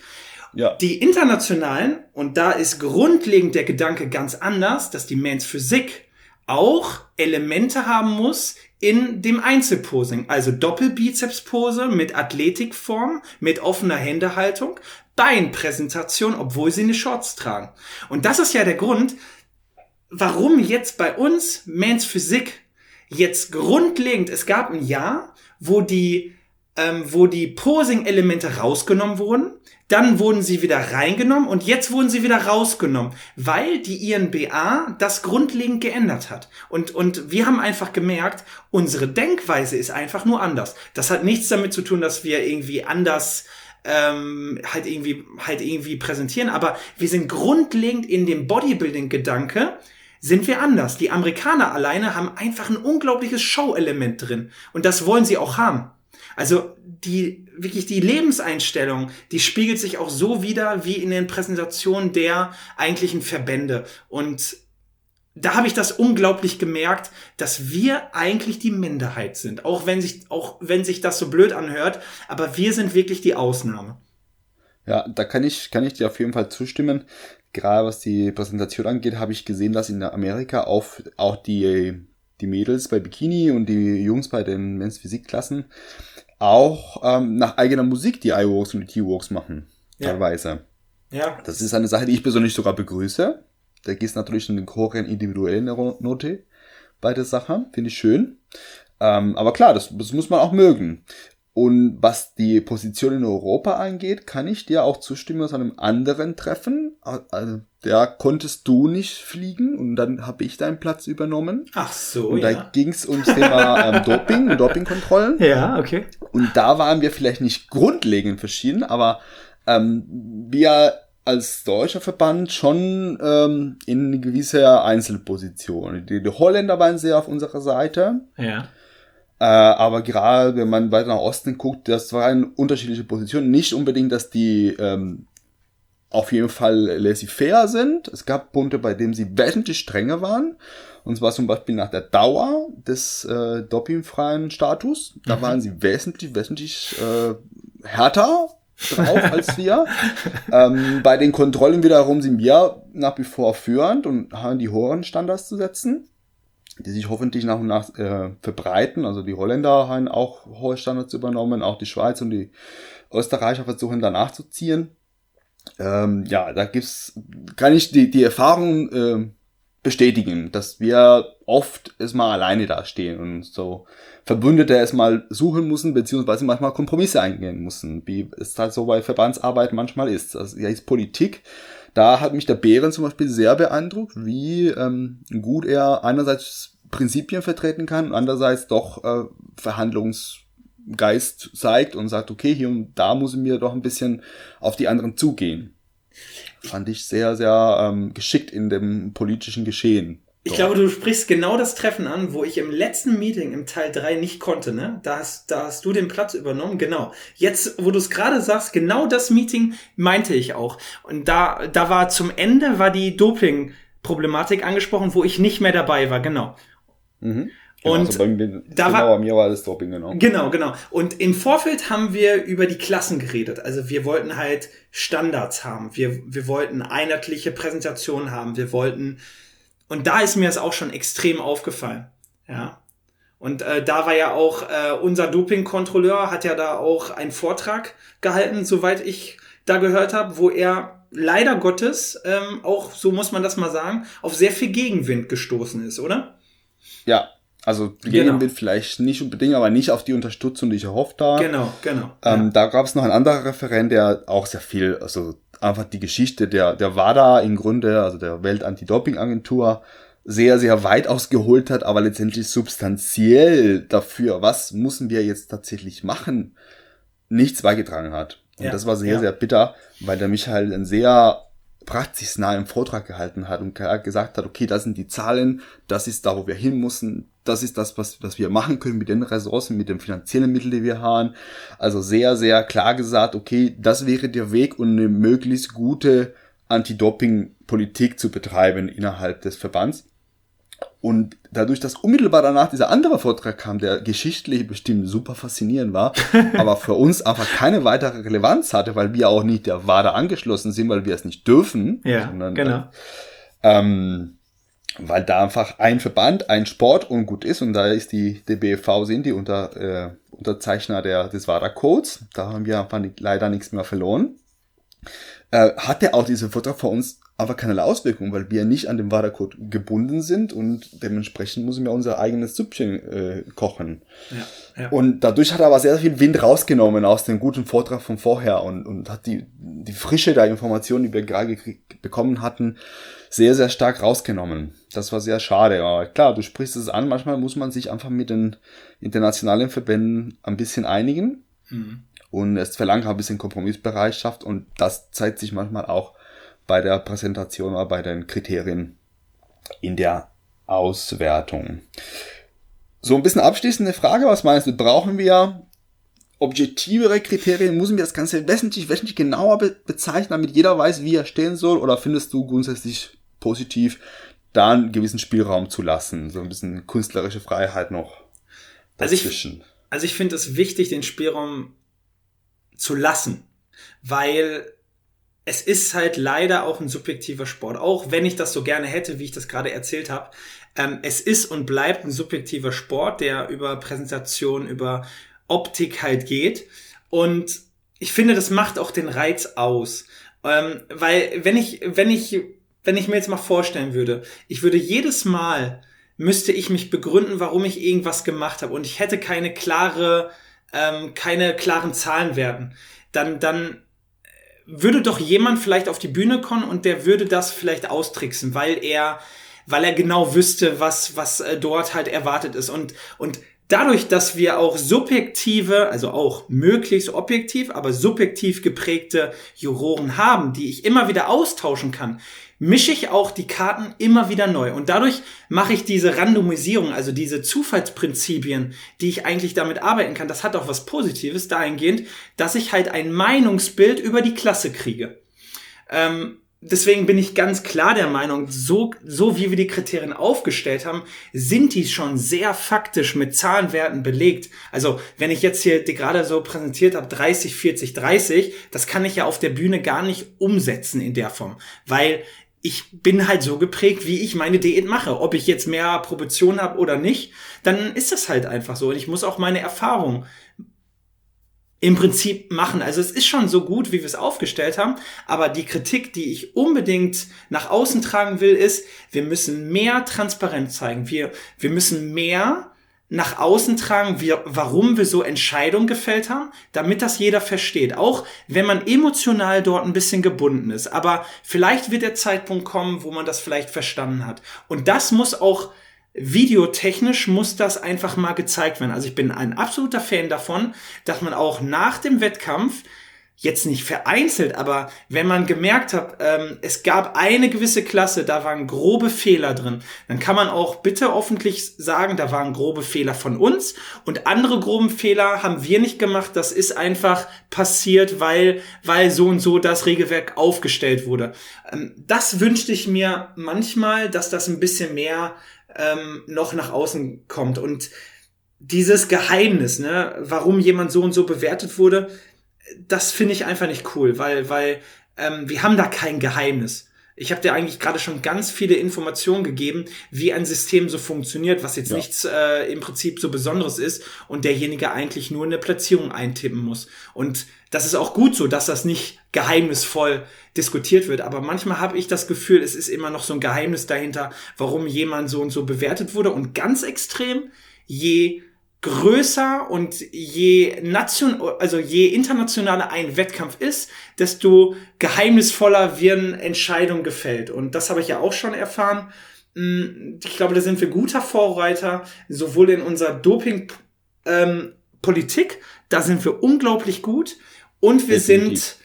Ja. Die internationalen, und da ist grundlegend der Gedanke ganz anders, dass die Mans Physik auch Elemente haben muss in dem Einzelposing. Also Doppelbizepspose mit Athletikform, mit offener Händehaltung, Beinpräsentation, obwohl sie eine Shorts tragen. Und das ist ja der Grund, warum jetzt bei uns Mans Physik jetzt grundlegend, es gab ein Jahr, wo die ähm, wo die Posing-Elemente rausgenommen wurden, dann wurden sie wieder reingenommen und jetzt wurden sie wieder rausgenommen, weil die INBA das grundlegend geändert hat. Und, und wir haben einfach gemerkt, unsere Denkweise ist einfach nur anders. Das hat nichts damit zu tun, dass wir irgendwie anders ähm, halt irgendwie halt irgendwie präsentieren, aber wir sind grundlegend in dem Bodybuilding-Gedanke sind wir anders. Die Amerikaner alleine haben einfach ein unglaubliches Show-Element drin und das wollen sie auch haben. Also die wirklich die Lebenseinstellung, die spiegelt sich auch so wieder wie in den Präsentationen der eigentlichen Verbände und da habe ich das unglaublich gemerkt, dass wir eigentlich die Minderheit sind, auch wenn sich auch wenn sich das so blöd anhört, aber wir sind wirklich die Ausnahme. Ja, da kann ich kann ich dir auf jeden Fall zustimmen. Gerade was die Präsentation angeht, habe ich gesehen, dass in Amerika auch, auch die, die Mädels bei Bikini und die Jungs bei den Men's Physikklassen auch ähm, nach eigener Musik die I-Walks und die T-Walks machen. Ja. Teilweise. Ja. Das ist eine Sache, die ich persönlich sogar begrüße. Da geht es natürlich in den hohen individuellen Note bei der Sache. Finde ich schön. Ähm, aber klar, das, das muss man auch mögen. Und was die Position in Europa angeht, kann ich dir auch zustimmen aus einem anderen Treffen. Also, da konntest du nicht fliegen und dann habe ich deinen Platz übernommen. Ach so, Und ja. da ging es ums Thema ähm, Doping und Dopingkontrollen. Ja, okay. Und da waren wir vielleicht nicht grundlegend verschieden, aber ähm, wir als deutscher Verband schon ähm, in gewisser Einzelposition. Die, die Holländer waren sehr auf unserer Seite. Ja. Äh, aber gerade wenn man weiter nach Osten guckt, das waren unterschiedliche Positionen. Nicht unbedingt, dass die ähm, auf jeden Fall laissez-faire sind. Es gab Punkte, bei denen sie wesentlich strenger waren. Und zwar zum Beispiel nach der Dauer des äh, dopingfreien Status. Da waren sie wesentlich, wesentlich äh, härter drauf als wir. ähm, bei den Kontrollen wiederum sind wir nach wie vor führend und haben die hohen Standards zu setzen die sich hoffentlich nach und nach äh, verbreiten. Also die Holländer haben auch hohe Standards übernommen, auch die Schweiz und die Österreicher versuchen danach zu ziehen. Ähm, ja, da gibt's, kann ich die, die Erfahrung äh, bestätigen, dass wir oft erstmal alleine dastehen und so Verbündete erstmal suchen müssen, beziehungsweise manchmal Kompromisse eingehen müssen, wie es halt so bei Verbandsarbeit manchmal ist. Also ja, ist Politik. Da hat mich der Bären zum Beispiel sehr beeindruckt, wie ähm, gut er einerseits Prinzipien vertreten kann und andererseits doch äh, Verhandlungsgeist zeigt und sagt, okay, hier und da muss ich mir doch ein bisschen auf die anderen zugehen. Fand ich sehr, sehr ähm, geschickt in dem politischen Geschehen. Ich glaube, du sprichst genau das Treffen an, wo ich im letzten Meeting im Teil 3 nicht konnte, ne? Da hast, da hast du den Platz übernommen, genau. Jetzt, wo du es gerade sagst, genau das Meeting meinte ich auch. Und da, da war zum Ende war die Doping-Problematik angesprochen, wo ich nicht mehr dabei war, genau. Mhm. Genau, und also bei mir, da genau, war- bei mir war das Doping, genau. Genau, genau. Und im Vorfeld haben wir über die Klassen geredet. Also wir wollten halt Standards haben. Wir, wir wollten einheitliche Präsentationen haben. Wir wollten, und da ist mir das auch schon extrem aufgefallen. Ja. Und äh, da war ja auch äh, unser Dopingkontrolleur hat ja da auch einen Vortrag gehalten, soweit ich da gehört habe, wo er leider Gottes ähm, auch, so muss man das mal sagen, auf sehr viel Gegenwind gestoßen ist, oder? Ja, also Genau. Gegenwind vielleicht nicht unbedingt, aber nicht auf die Unterstützung, die ich erhofft habe. Genau, genau. Ähm, Da gab es noch einen anderen Referent, der auch sehr viel, also einfach die Geschichte der, der WADA im Grunde, also der Welt-Anti-Doping-Agentur, sehr, sehr weit ausgeholt hat, aber letztendlich substanziell dafür, was müssen wir jetzt tatsächlich machen, nichts beigetragen hat. Und Ja, das war sehr, ja. sehr bitter, weil der Michael einen sehr praxisnahen Vortrag gehalten hat und ge- gesagt hat, okay, das sind die Zahlen, das ist da, wo wir hin müssen, das ist das, was, was wir machen können mit den Ressourcen, mit den finanziellen Mitteln, die wir haben. Also sehr, sehr klar gesagt, okay, das wäre der Weg, um eine möglichst gute Anti-Doping-Politik zu betreiben innerhalb des Verbands. Und dadurch, dass unmittelbar danach dieser andere Vortrag kam, der geschichtlich bestimmt super faszinierend war, aber für uns einfach keine weitere Relevanz hatte, weil wir auch nicht der WADA angeschlossen sind, weil wir es nicht dürfen. Ja, sondern, genau. Ähm, weil da einfach ein Verband, ein Sport und gut ist und da ist die DBFV sind die unter, äh, Unterzeichner der, des WADA-Codes. Da haben wir einfach leider nichts mehr verloren. Äh, hatte auch dieser Vortrag für uns aber keine Auswirkung, weil wir nicht an den WADA-Code gebunden sind und dementsprechend müssen wir unser eigenes Süppchen äh, kochen. Ja, ja. Und dadurch hat er aber sehr viel Wind rausgenommen aus dem guten Vortrag von vorher und, und hat die, die Frische der Informationen, die wir gerade bekommen hatten, sehr, sehr stark rausgenommen. Das war sehr schade. Aber klar, du sprichst es an, manchmal muss man sich einfach mit den internationalen Verbänden ein bisschen einigen. Mhm. Und es verlangt auch ein bisschen Kompromissbereitschaft und das zeigt sich manchmal auch bei der Präsentation oder bei den Kriterien in der Auswertung. So ein bisschen abschließende Frage, was meinst du, brauchen wir objektivere Kriterien, müssen wir das Ganze wesentlich, wesentlich genauer be bezeichnen, damit jeder weiß, wie er stehen soll, oder findest du grundsätzlich positiv, da einen gewissen Spielraum zu lassen, so ein bisschen künstlerische Freiheit noch Also ich- dazwischen? Also ich finde es wichtig, den Spielraum zu lassen, weil es ist halt leider auch ein subjektiver Sport, auch wenn ich das so gerne hätte, wie ich das gerade erzählt habe. Ähm, es ist und bleibt ein subjektiver Sport, der über Präsentation, über Optik halt geht. Und ich finde, das macht auch den Reiz aus. Ähm, weil wenn ich, wenn ich, wenn ich mir jetzt mal vorstellen würde, ich würde jedes Mal müsste ich mich begründen, warum ich irgendwas gemacht habe und ich hätte keine klare, ähm, keine klaren Zahlenwerten, dann, dann würde doch jemand vielleicht auf die Bühne kommen und der würde das vielleicht austricksen, weil er, weil er genau wüsste, was, was äh, dort halt erwartet ist. Und, und dadurch, dass wir auch subjektive, also auch möglichst objektiv, aber subjektiv geprägte Juroren haben, die ich immer wieder austauschen kann, mische ich auch die Karten immer wieder neu. Und dadurch mache ich diese Randomisierung, also diese Zufallsprinzipien, die ich eigentlich damit arbeiten kann, das hat auch was Positives dahingehend, dass ich halt ein Meinungsbild über die Klasse kriege. Ähm, deswegen bin ich ganz klar der Meinung, so, so wie wir die Kriterien aufgestellt haben, sind die schon sehr faktisch mit Zahlenwerten belegt. Also wenn ich jetzt hier die gerade so präsentiert habe, 30, 40, 30, das kann ich ja auf der Bühne gar nicht umsetzen in der Form, weil ich bin halt so geprägt, wie ich meine Diät mache. Ob ich jetzt mehr Proportionen habe oder nicht, dann ist das halt einfach so. Und ich muss auch meine Erfahrung im Prinzip machen. Also es ist schon so gut, wie wir es aufgestellt haben, aber die Kritik, die ich unbedingt nach außen tragen will, ist, wir müssen mehr Transparenz zeigen. Wir, wir müssen mehr nach außen tragen, wir, warum wir so Entscheidungen gefällt haben, damit das jeder versteht. Auch wenn man emotional dort ein bisschen gebunden ist. Aber vielleicht wird der Zeitpunkt kommen, wo man das vielleicht verstanden hat. Und das muss auch videotechnisch muss das einfach mal gezeigt werden. Also ich bin ein absoluter Fan davon, dass man auch nach dem Wettkampf jetzt nicht vereinzelt, aber wenn man gemerkt hat, ähm, es gab eine gewisse Klasse, da waren grobe Fehler drin, dann kann man auch bitte öffentlich sagen, da waren grobe Fehler von uns und andere groben Fehler haben wir nicht gemacht. Das ist einfach passiert, weil, weil so und so das Regelwerk aufgestellt wurde. Ähm, das wünschte ich mir manchmal, dass das ein bisschen mehr ähm, noch nach außen kommt. Und dieses Geheimnis, ne, warum jemand so und so bewertet wurde, das finde ich einfach nicht cool, weil, weil ähm, wir haben da kein Geheimnis. Ich habe dir eigentlich gerade schon ganz viele Informationen gegeben, wie ein System so funktioniert, was jetzt ja. nichts äh, im Prinzip so Besonderes ist und derjenige eigentlich nur eine Platzierung eintippen muss. Und das ist auch gut so, dass das nicht geheimnisvoll diskutiert wird. Aber manchmal habe ich das Gefühl, es ist immer noch so ein Geheimnis dahinter, warum jemand so und so bewertet wurde. Und ganz extrem, je größer und je nation, also je internationaler ein Wettkampf ist, desto geheimnisvoller werden Entscheidungen gefällt. Und das habe ich ja auch schon erfahren. Mm, ich glaube, da sind wir guter Vorreiter, sowohl in unserer Doping-Politik, ähm, da sind wir unglaublich gut, und wir Definitiv. sind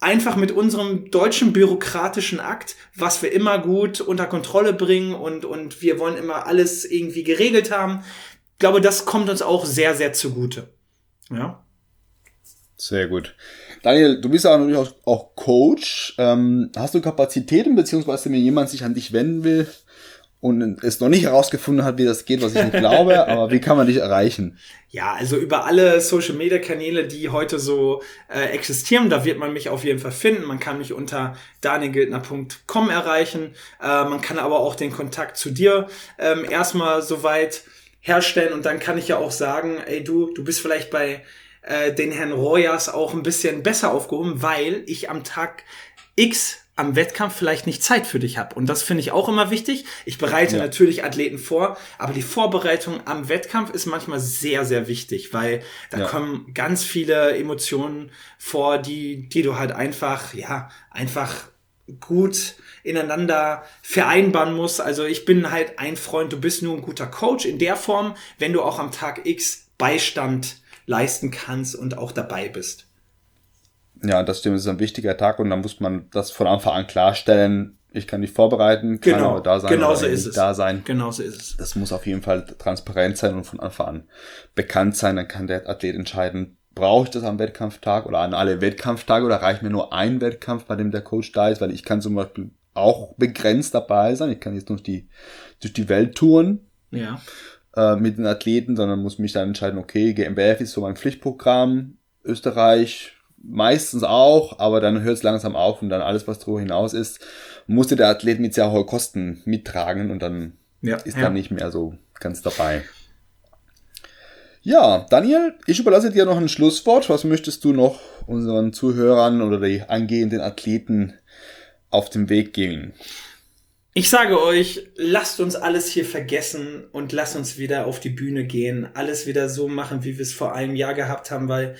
einfach mit unserem deutschen bürokratischen Akt, was wir immer gut unter Kontrolle bringen und, und wir wollen immer alles irgendwie geregelt haben, glaube, das kommt uns auch sehr, sehr zugute. Ja. Sehr gut. Daniel, du bist ja natürlich auch, auch Coach. Ähm, hast du Kapazitäten, beziehungsweise wenn jemand sich an dich wenden will und es noch nicht herausgefunden hat, wie das geht, was ich nicht glaube, aber wie kann man dich erreichen? Ja, also über alle Social Media Kanäle, die heute so äh, existieren, da wird man mich auf jeden Fall finden. Man kann mich unter danielgildner.com erreichen. Äh, man kann aber auch den Kontakt zu dir ähm, erstmal soweit herstellen und dann kann ich ja auch sagen, ey du, du bist vielleicht bei äh, den Herrn Royas auch ein bisschen besser aufgehoben, weil ich am Tag X am Wettkampf vielleicht nicht Zeit für dich habe. Und das finde ich auch immer wichtig. Ich bereite ja. natürlich Athleten vor, aber die Vorbereitung am Wettkampf ist manchmal sehr, sehr wichtig, weil da ja. kommen ganz viele Emotionen vor, die, die du halt einfach, ja, einfach gut ineinander vereinbaren muss. Also ich bin halt ein Freund, du bist nur ein guter Coach in der Form, wenn du auch am Tag X Beistand leisten kannst und auch dabei bist. Ja, das stimmt, es ist ein wichtiger Tag und da muss man das von Anfang an klarstellen. Ich kann dich vorbereiten, kann genau, aber da sein genau so ist es. da sein. Genau so ist es. Das muss auf jeden Fall transparent sein und von Anfang an bekannt sein. Dann kann der Athlet entscheiden, brauche ich das am Wettkampftag oder an alle Wettkampftage oder reicht mir nur ein Wettkampf, bei dem der Coach da ist, weil ich kann zum Beispiel auch begrenzt dabei sein. Ich kann jetzt durch die, durch die Welt touren. Ja. Äh, mit den Athleten, sondern muss mich dann entscheiden, okay, GmbF ist so mein Pflichtprogramm, Österreich meistens auch, aber dann hört es langsam auf und dann alles, was darüber hinaus ist, musste der Athlet mit sehr hohen Kosten mittragen und dann ja, ist ja. dann nicht mehr so ganz dabei. Ja, Daniel, ich überlasse dir noch ein Schlusswort. Was möchtest du noch unseren Zuhörern oder die angehenden Athleten auf dem Weg gehen? Ich sage euch, lasst uns alles hier vergessen und lasst uns wieder auf die Bühne gehen, alles wieder so machen, wie wir es vor einem Jahr gehabt haben, weil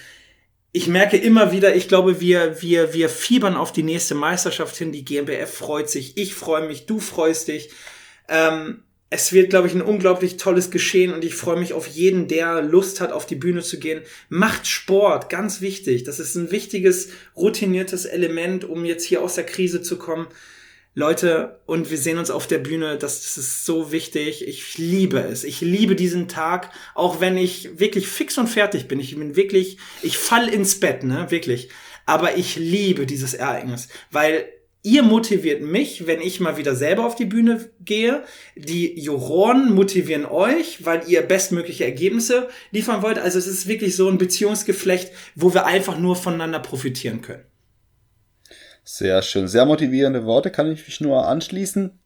ich merke immer wieder, ich glaube, wir, wir, wir fiebern auf die nächste Meisterschaft hin. Die GmbF freut sich, ich freue mich, du freust dich. Ähm, es wird, glaube ich, ein unglaublich tolles Geschehen und ich freue mich auf jeden, der Lust hat, auf die Bühne zu gehen. Macht Sport, ganz wichtig. Das ist ein wichtiges, routiniertes Element, um jetzt hier aus der Krise zu kommen. Leute, und wir sehen uns auf der Bühne, das, das ist so wichtig. Ich liebe es. Ich liebe diesen Tag, auch wenn ich wirklich fix und fertig bin. Ich bin wirklich, ich fall ins Bett, ne, wirklich. Aber ich liebe dieses Ereignis, weil Ihr motiviert mich, wenn ich mal wieder selber auf die Bühne gehe. Die Juroren motivieren euch, weil ihr bestmögliche Ergebnisse liefern wollt. Also es ist wirklich so ein Beziehungsgeflecht, wo wir einfach nur voneinander profitieren können. Sehr schön. Sehr motivierende Worte kann ich mich nur anschließen.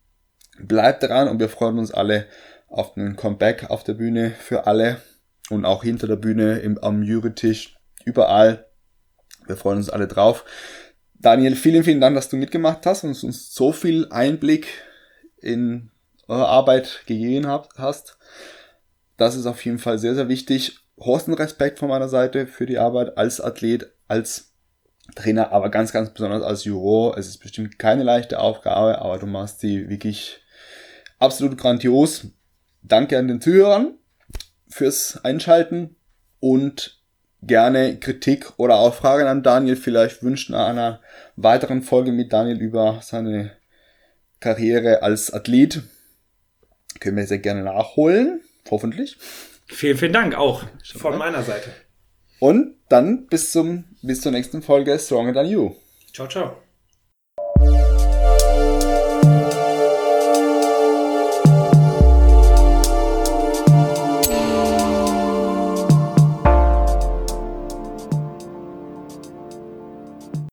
Bleibt dran und wir freuen uns alle auf den Comeback auf der Bühne für alle und auch hinter der Bühne im, am Jurytisch, überall. Wir freuen uns alle drauf. Daniel, vielen, vielen Dank, dass du mitgemacht hast und uns so viel Einblick in eure Arbeit gegeben hast. Das ist auf jeden Fall sehr, sehr wichtig. Horsten Respekt von meiner Seite für die Arbeit als Athlet, als Trainer, aber ganz, ganz besonders als Juror. Es ist bestimmt keine leichte Aufgabe, aber du machst sie wirklich absolut grandios. Danke an den Zuhörern fürs Einschalten und gerne Kritik oder auch Fragen an Daniel, vielleicht wünschen einer weiteren Folge mit Daniel über seine Karriere als Athlet. Können wir sehr gerne nachholen, hoffentlich. Vielen, vielen Dank auch von meiner Seite. Und dann bis zum bis zur nächsten Folge Stronger Than You. Ciao, ciao.